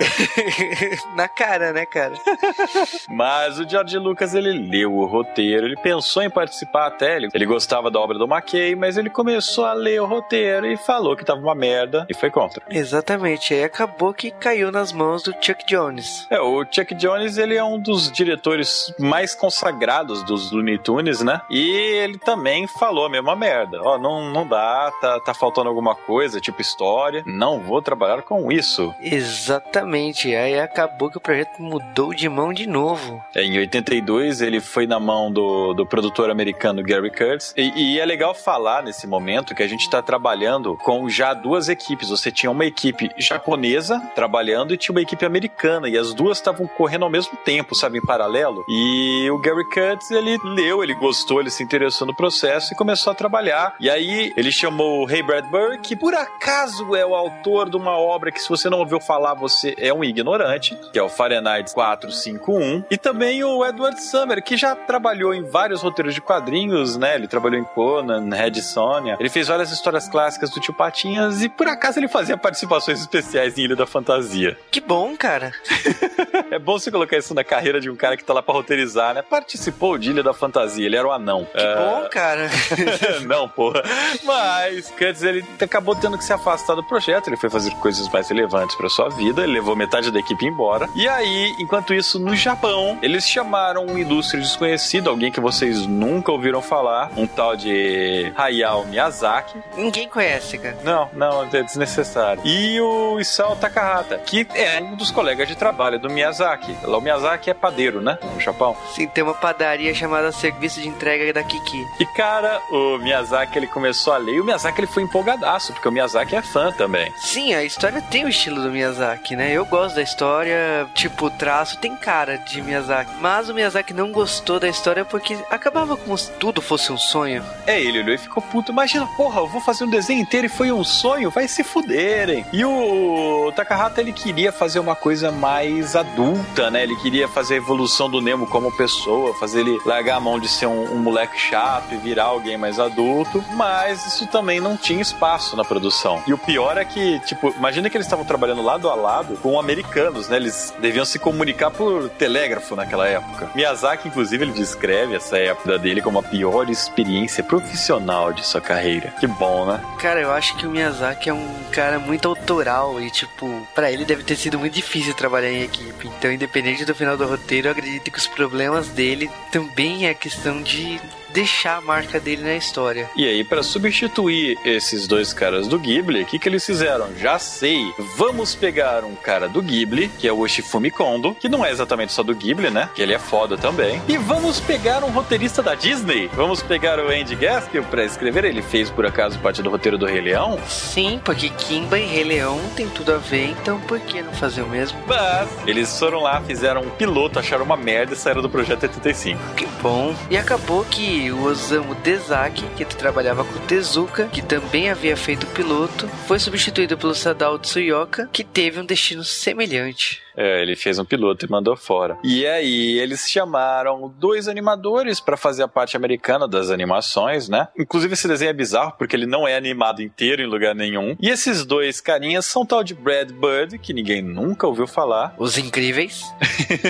Na cara, né, cara? Mas o George Lucas, ele leu o roteiro, ele pensou em participar até, ele, ele gostava da obra do McKay, mas ele começou a ler o roteiro e falou que tava uma merda e foi contra. Exatamente, aí acabou que caiu nas mãos do Chuck Jones. É, o Chuck Jones, ele é um dos diretores mais consagrados dos Looney Tunes, né? E ele também falou a mesma merda. Ó, não, não dá, tá, tá faltando alguma coisa, tipo história, não vou trabalhar com isso. Exatamente, aí acabou que o projeto mudou de mão de novo. É, em 82, ele foi na mão do, do produtor americano Gary Kurtz. E, e é legal falar nesse momento que a gente está trabalhando com já duas equipes. Você tinha uma equipe japonesa trabalhando e tinha uma equipe americana. E as duas estavam correndo ao mesmo tempo, sabe, em paralelo. E o Gary Kurtz, ele leu, ele gostou, ele se interessou no processo e começou a trabalhar. E aí ele chamou o Ray Bradbury, que por acaso é o autor de uma obra que se você não ouviu falar, você é um ignorante, que é o Fahrenheit 451. E também o Edward Summer, que já trabalhou em vários roteiros de quadrinhos, né? Ele trabalhou em Conan, Red Sonja. Ele fez várias histórias clássicas do Tio Patinhas e por acaso ele fazia participações especiais em Ilha da Fantasia. Que bom, cara. É bom você colocar isso na carreira de um cara que tá lá pra roteirizar, né? Participou de Ilha da Fantasia, ele era o anão. Que bom, cara. não, porra. Mas, quer dizer, ele acabou tendo que se afastar do projeto, ele foi fazer coisas mais relevantes pra sua vida, ele levou metade da equipe embora. E aí, enquanto isso, no Japão, eles chamaram um ilustre desconhecido, alguém que vocês nunca ouviram falar, um tal de Hayao Miyazaki. Ninguém conhece, cara. Não, não, é desnecessário. E o Isao Takahata, que é um dos colegas de trabalho do Miyazaki. Lá o Miyazaki é padeiro, né? No Japão. Sim, tem uma padaria chamada Serviço de Entrega da Kiki. E cara, o Miyazaki ele começou a ler e o Miyazaki ele foi empolgadaço, porque o Miyazaki é fã também. Sim, a história tem o estilo do Miyazaki, né? Eu gosto da história, tipo, o traço tem cara de Miyazaki. Mas o Miyazaki não gostou da história porque acabava como se tudo fosse um sonho. É, ele olhou e ficou puto. Imagina, porra, eu vou fazer um desenho inteiro e foi um sonho, vai se fuderem. E o Takahata ele queria fazer uma coisa mais adulta, né? Ele queria fazer a evolução do Nemo como pessoa, fazer ele largar a mão de ser um, um moleque chato e virar alguém mais adulto, mas isso também não tinha espaço na produção. E o pior é que, tipo, imagina que eles estavam trabalhando lado a lado com americanos, né? Eles deviam se comunicar por telégrafo naquela época. Miyazaki, inclusive, ele descreve essa época dele como a pior experiência profissional de sua carreira. Que bom, né? Cara, eu acho que o Miyazaki é um cara muito autoral e, tipo, para ele deve ter sido muito difícil trabalhar em equipe. Então, independente do final do roteiro, eu acredito que os problemas dele também é questão de deixar a marca dele na história. E aí, para substituir esses dois caras do Ghibli, o que, que eles fizeram? Já sei. Vamos pegar um cara do Ghibli, que é o Oshifumi Kondo, que não é exatamente só do Ghibli, né? Que ele é foda também. E vamos pegar um roteirista da Disney. Vamos pegar o Andy Gaskell para escrever. Ele fez, por acaso, parte do roteiro do Rei Leão? Sim, porque Kimba e Rei Leão tem tudo a ver, então por que não fazer o mesmo? Mas eles foram lá, fizeram um piloto, acharam uma merda e saíram do projeto 85. Que bom. E acabou que o Osamu Dezaki, que trabalhava com Tezuka, que também havia feito piloto, foi substituído pelo Sadao Tsuyoka, que teve um destino semelhante. É, ele fez um piloto e mandou fora. E aí eles chamaram dois animadores para fazer a parte americana das animações, né? Inclusive esse desenho é bizarro porque ele não é animado inteiro em lugar nenhum. E esses dois carinhas são tal de Brad Bird, que ninguém nunca ouviu falar. Os incríveis.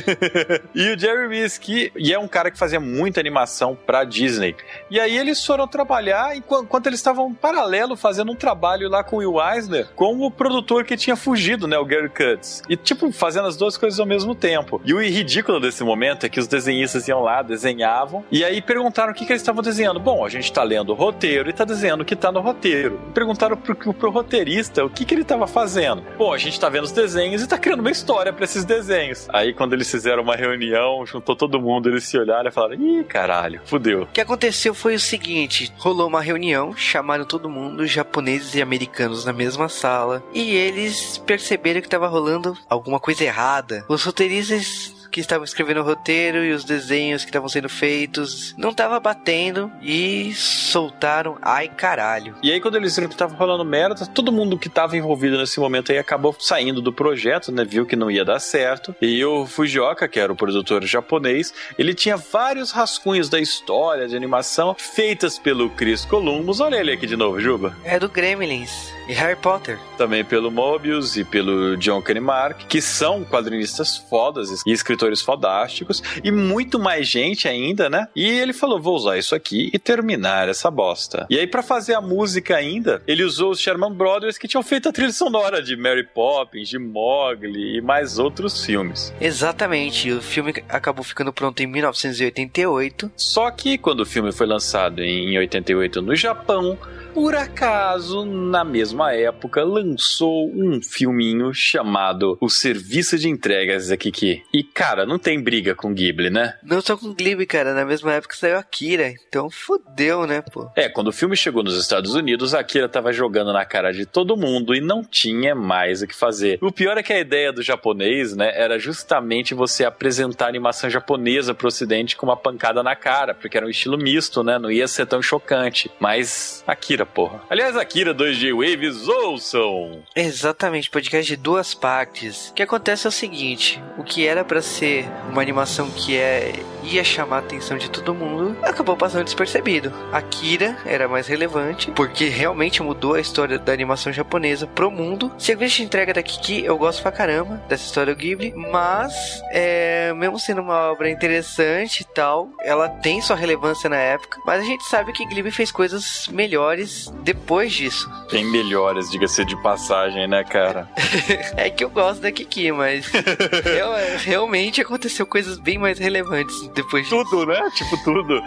e o Jerry Whiskey, e é um cara que fazia muita animação pra Disney. E aí eles foram trabalhar enquanto eles estavam paralelo fazendo um trabalho lá com o Will Eisner, com o produtor que tinha fugido, né, o Gary Cutts. E tipo, fazendo as duas coisas ao mesmo tempo. E o ridículo desse momento é que os desenhistas iam lá, desenhavam, e aí perguntaram o que, que eles estavam desenhando. Bom, a gente tá lendo o roteiro e tá desenhando o que tá no roteiro. Perguntaram pro, pro roteirista o que, que ele tava fazendo. Bom, a gente tá vendo os desenhos e tá criando uma história para esses desenhos. Aí quando eles fizeram uma reunião, juntou todo mundo, eles se olharam e falaram: ih, caralho, fudeu. O que aconteceu foi o seguinte: rolou uma reunião, chamaram todo mundo, japoneses e americanos na mesma sala, e eles perceberam que tava rolando alguma coisa errada. Os roteiristas que estavam escrevendo o roteiro e os desenhos que estavam sendo feitos não tava batendo e soltaram ai caralho. E aí quando eles viram que tava rolando merda, todo mundo que tava envolvido nesse momento aí acabou saindo do projeto, né? Viu que não ia dar certo. E o Fujioka, que era o produtor japonês, ele tinha vários rascunhos da história de animação feitas pelo Chris Columbus. Olha ele aqui de novo, Juba. É do Gremlins e Harry Potter. Também pelo Mobius e pelo John Mark, que são quadrinistas fodas e escritores fodásticos, e muito mais gente ainda, né? E ele falou: vou usar isso aqui e terminar essa bosta. E aí, para fazer a música ainda, ele usou os Sherman Brothers que tinham feito a trilha sonora de Mary Poppins, de Mowgli e mais outros filmes. Exatamente. O filme acabou ficando pronto em 1988. Só que quando o filme foi lançado em 88 no Japão, por acaso, na mesma época, lançou um filminho chamado O Serviço de Entregas da Kiki. E, cara, não tem briga com Ghibli, né? Não só com Ghibli, cara. Na mesma época saiu Akira. Então fodeu, né, pô? É, quando o filme chegou nos Estados Unidos, Akira tava jogando na cara de todo mundo e não tinha mais o que fazer. O pior é que a ideia do japonês, né, era justamente você apresentar animação japonesa pro ocidente com uma pancada na cara, porque era um estilo misto, né? Não ia ser tão chocante. Mas Akira porra. Aliás, Akira 2G Ouçam! Exatamente, podcast de duas partes. O que acontece é o seguinte: o que era para ser uma animação que é ia chamar a atenção de todo mundo, acabou passando despercebido. Akira era mais relevante, porque realmente mudou a história da animação japonesa pro mundo. Serviço de entrega da Kiki, eu gosto pra caramba dessa história do Ghibli, mas é, mesmo sendo uma obra interessante e tal, ela tem sua relevância na época, mas a gente sabe que Ghibli fez coisas melhores depois disso. Tem melhores, diga-se de passagem, né, cara? é que eu gosto da Kiki, mas real- realmente aconteceu coisas bem mais relevantes depois disso. Tudo, né? Tipo, tudo.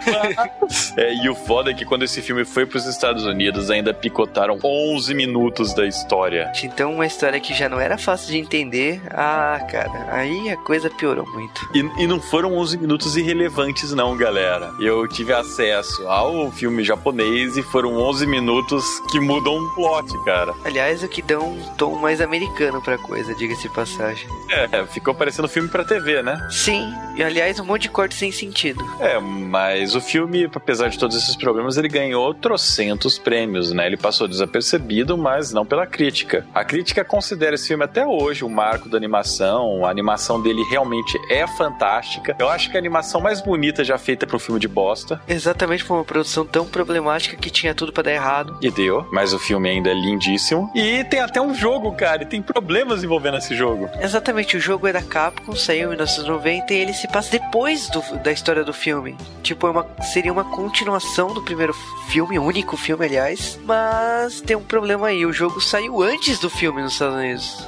É, e o foda é que quando esse filme foi pros Estados Unidos, ainda picotaram 11 minutos da história. Então, uma história que já não era fácil de entender, ah, cara, aí a coisa piorou muito. E, e não foram 11 minutos irrelevantes, não, galera. Eu tive acesso ao filme japonês e foram 11 minutos que mudam um plot, cara. Aliás, o que dá um tom mais americano pra coisa, diga-se passagem. É, ficou parecendo filme pra TV, né? Sim, e aliás, um monte de corte sem sentido. É, mas o filme, apesar de todos esses problemas, ele ganhou trocentos prêmios, né? Ele passou desapercebido, mas não pela crítica. A crítica considera esse filme até hoje um marco da animação. A animação dele realmente é fantástica. Eu acho que a animação mais bonita já feita para um filme de bosta. Exatamente por uma produção tão problemática que tinha tudo pra dar errado. E deu, mas o filme ainda é lindíssimo. E tem até um jogo, cara, e tem problemas envolvendo esse jogo. Exatamente, o jogo é da Capcom, saiu em 1990 e ele se passa depois do- da história do filme. Tipo, é uma, seria uma continuação do primeiro filme, único filme, aliás. Mas tem um problema aí, o jogo saiu antes do filme nos Estados Unidos.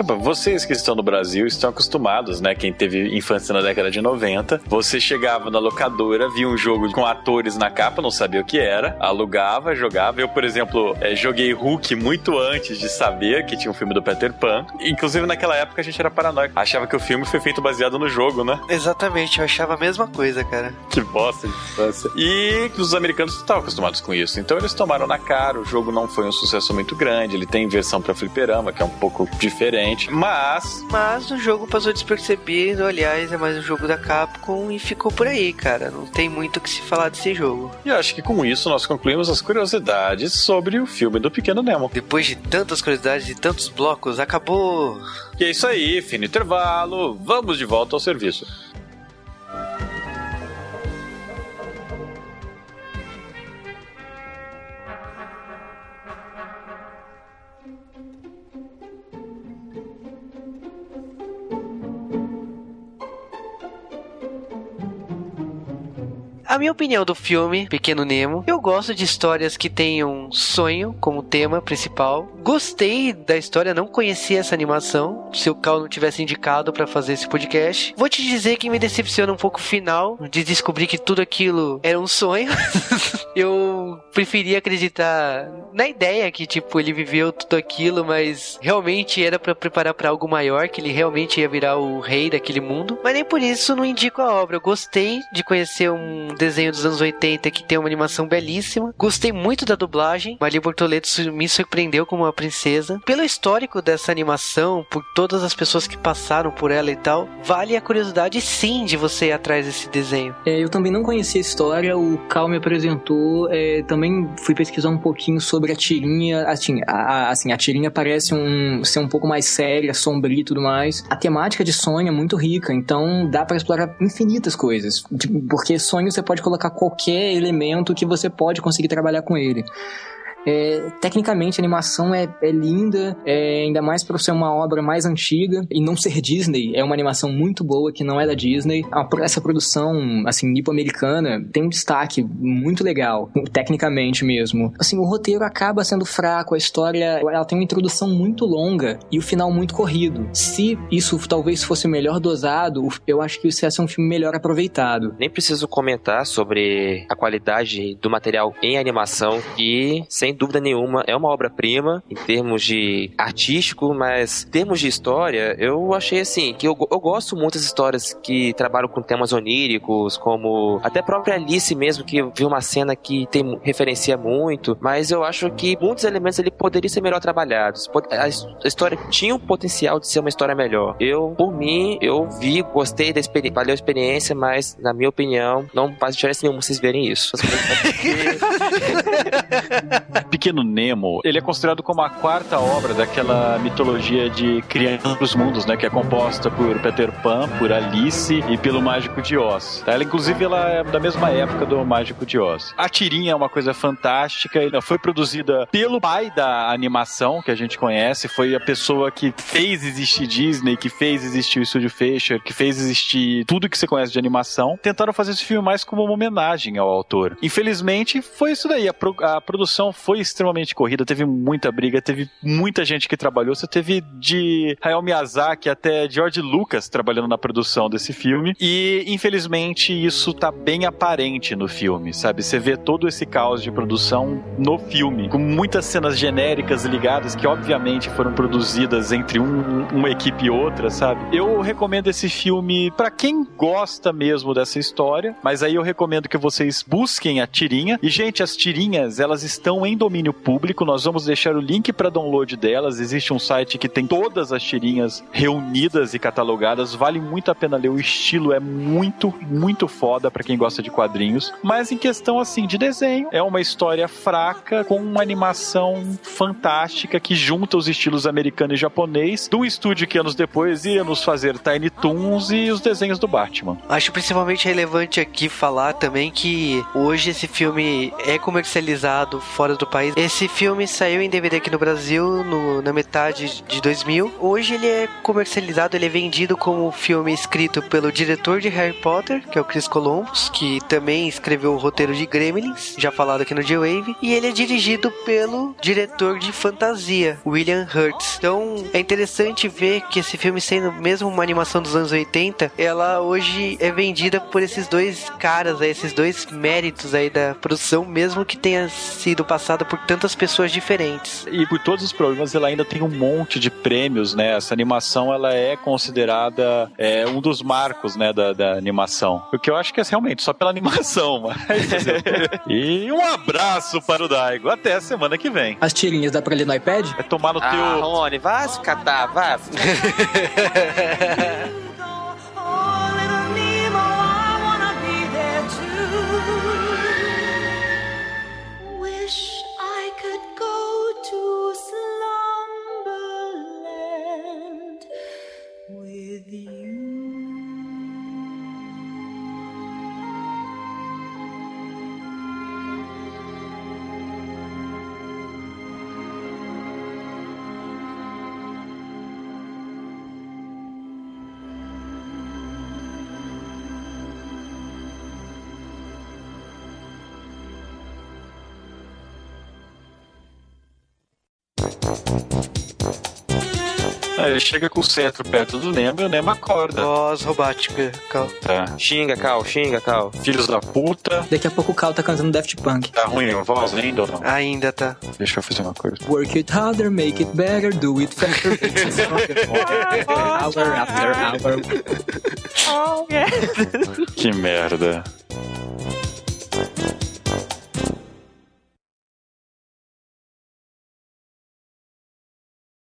Bom, vocês que estão no Brasil estão acostumados, né? Quem teve infância na década de 90, você chegava na locadora, via um jogo com atores na capa, não sabia o que era, alugava, jogava. Eu, por exemplo, eh, joguei Hulk muito antes de saber que tinha um filme do Peter Pan. Inclusive, naquela época a gente era paranoico. Achava que o filme foi feito baseado no jogo, né? Exatamente, eu achava a mesma coisa, cara. Que bosta de infância. E os americanos estavam acostumados com isso. Então eles tomaram na cara. O jogo não foi um sucesso muito grande. Ele tem versão pra fliperama, que é um pouco diferente. Mas Mas o jogo passou despercebido, aliás, é mais um jogo da Capcom e ficou por aí, cara. Não tem muito o que se falar desse jogo. E acho que com isso nós concluímos as curiosidades sobre o filme do Pequeno Nemo. Depois de tantas curiosidades e tantos blocos, acabou. E é isso aí, fim intervalo. Vamos de volta ao serviço. A minha opinião do filme Pequeno Nemo, eu gosto de histórias que tenham sonho como tema principal. Gostei da história, não conhecia essa animação. Se o Cal não tivesse indicado pra fazer esse podcast, vou te dizer que me decepciona um pouco o final de descobrir que tudo aquilo era um sonho. eu preferia acreditar na ideia que tipo ele viveu tudo aquilo, mas realmente era pra preparar pra algo maior, que ele realmente ia virar o rei daquele mundo. Mas nem por isso não indico a obra. Eu gostei de conhecer um desenho dos anos 80 que tem uma animação belíssima. Gostei muito da dublagem. Maria Bortoleto me surpreendeu como uma princesa. Pelo histórico dessa animação, por todas as pessoas que passaram por ela e tal, vale a curiosidade sim de você ir atrás desse desenho. É, eu também não conhecia a história, o Cal me apresentou, é, também fui pesquisar um pouquinho sobre a tirinha, assim a, assim, a tirinha parece um, ser um pouco mais séria, sombria e tudo mais. A temática de sonho é muito rica, então dá pra explorar infinitas coisas, Tipo, porque sonho você pode colocar qualquer elemento que você pode conseguir trabalhar com ele. É, tecnicamente a animação é, é linda, é, ainda mais por ser uma obra mais antiga e não ser Disney. É uma animação muito boa que não é da Disney. A- essa produção, assim, nipo-americana tem um destaque muito legal, tecnicamente mesmo. Assim, o roteiro acaba sendo fraco, a história ela tem uma introdução muito longa e o final muito corrido. Se isso talvez fosse melhor dosado, eu acho que isso ia ser um filme melhor aproveitado. Nem preciso comentar sobre a qualidade do material em animação, que, sem dúvida nenhuma, é uma obra-prima em termos de artístico, mas em termos de história, eu achei assim, que eu, eu gosto muito das histórias que trabalham com temas oníricos, como até a própria Alice mesmo, que eu vi uma cena que tem referencia muito, mas eu acho que muitos elementos ali poderiam ser melhor trabalhados. A história tinha o potencial de ser uma história melhor. Eu, por mim, eu vi, gostei da experiência, valeu a experiência, mas, na minha opinião, não faz diferença nenhuma vocês verem isso. Pequeno Nemo, ele é considerado como a quarta obra daquela mitologia de Criança dos Mundos, né? Que é composta por Peter Pan, por Alice e pelo Mágico de Oz. Ela, inclusive, ela é da mesma época do Mágico de Oz. A tirinha é uma coisa fantástica. Ela foi produzida pelo pai da animação, que a gente conhece. Foi a pessoa que fez existir Disney, que fez existir o Estúdio Fecha, que fez existir tudo que você conhece de animação. Tentaram fazer esse filme mais como uma homenagem ao autor. Infelizmente, foi isso daí. A, pro- a produção foi extremamente corrida, teve muita briga, teve muita gente que trabalhou. Você teve de Hayao Miyazaki até George Lucas trabalhando na produção desse filme. E, infelizmente, isso tá bem aparente no filme, sabe? Você vê todo esse caos de produção no filme, com muitas cenas genéricas ligadas que, obviamente, foram produzidas entre um- uma equipe e outra, sabe? Eu recomendo esse filme pra quem gosta mesmo dessa história, mas aí eu recomendo que vocês busquem a tirinha. E, gente, as tirinhas, elas estão em domínio público. Nós vamos deixar o link para download delas. Existe um site que tem todas as tirinhas reunidas e catalogadas. Vale muito a pena ler. O estilo é muito, muito foda pra quem gosta de quadrinhos. Mas em questão assim de desenho, é uma história fraca com uma animação fantástica que junta os estilos americano e japonês um estúdio que anos depois ia nos fazer Tiny Toons e os desenhos do Batman. Acho principalmente relevante aqui falar também que hoje esse filme é comercializado fora do país. Esse filme saiu em DVD aqui no Brasil no- na metade de 2000. Hoje ele é comercializado, ele é vendido como filme escrito pelo diretor de Harry Potter, que é o Chris Columbus, que também escreveu o roteiro de Gremlins, já falado aqui no J-Wave, e ele é dirigido pelo diretor de fantasia, William Hurt. Então é interessante ver que esse filme sendo mesmo uma animação dos anos 80, ela hoje é vendida por esses dois caras, esses dois méritos aí da produção, mesmo que tenha sido passada por tantas pessoas diferentes. E por todos os problemas, ela ainda tem um monte de prêmios, né? Essa animação, ela é considerada é, um dos marcos, né, da, da animação. O que eu acho que é realmente só pela animação, mas... e um abraço para o Daigo. Até a semana que vem. As tirinhas dá pra ler no iPad? É tomar no Ah, teu... Rony, vai se catar, vai. The. Ele chega com o cetro perto do Nemo e o Nemo acorda. Voz robótica, Cal. Tá. Xinga, Cal, xinga, Cal. Filhos da puta. Daqui a pouco o Cal tá cantando Daft Punk. Tá ruim a voz ainda ou não? Ainda tá. Deixa eu fazer uma coisa. Work it harder, make it better, do it faster. Hour after hour. Que merda.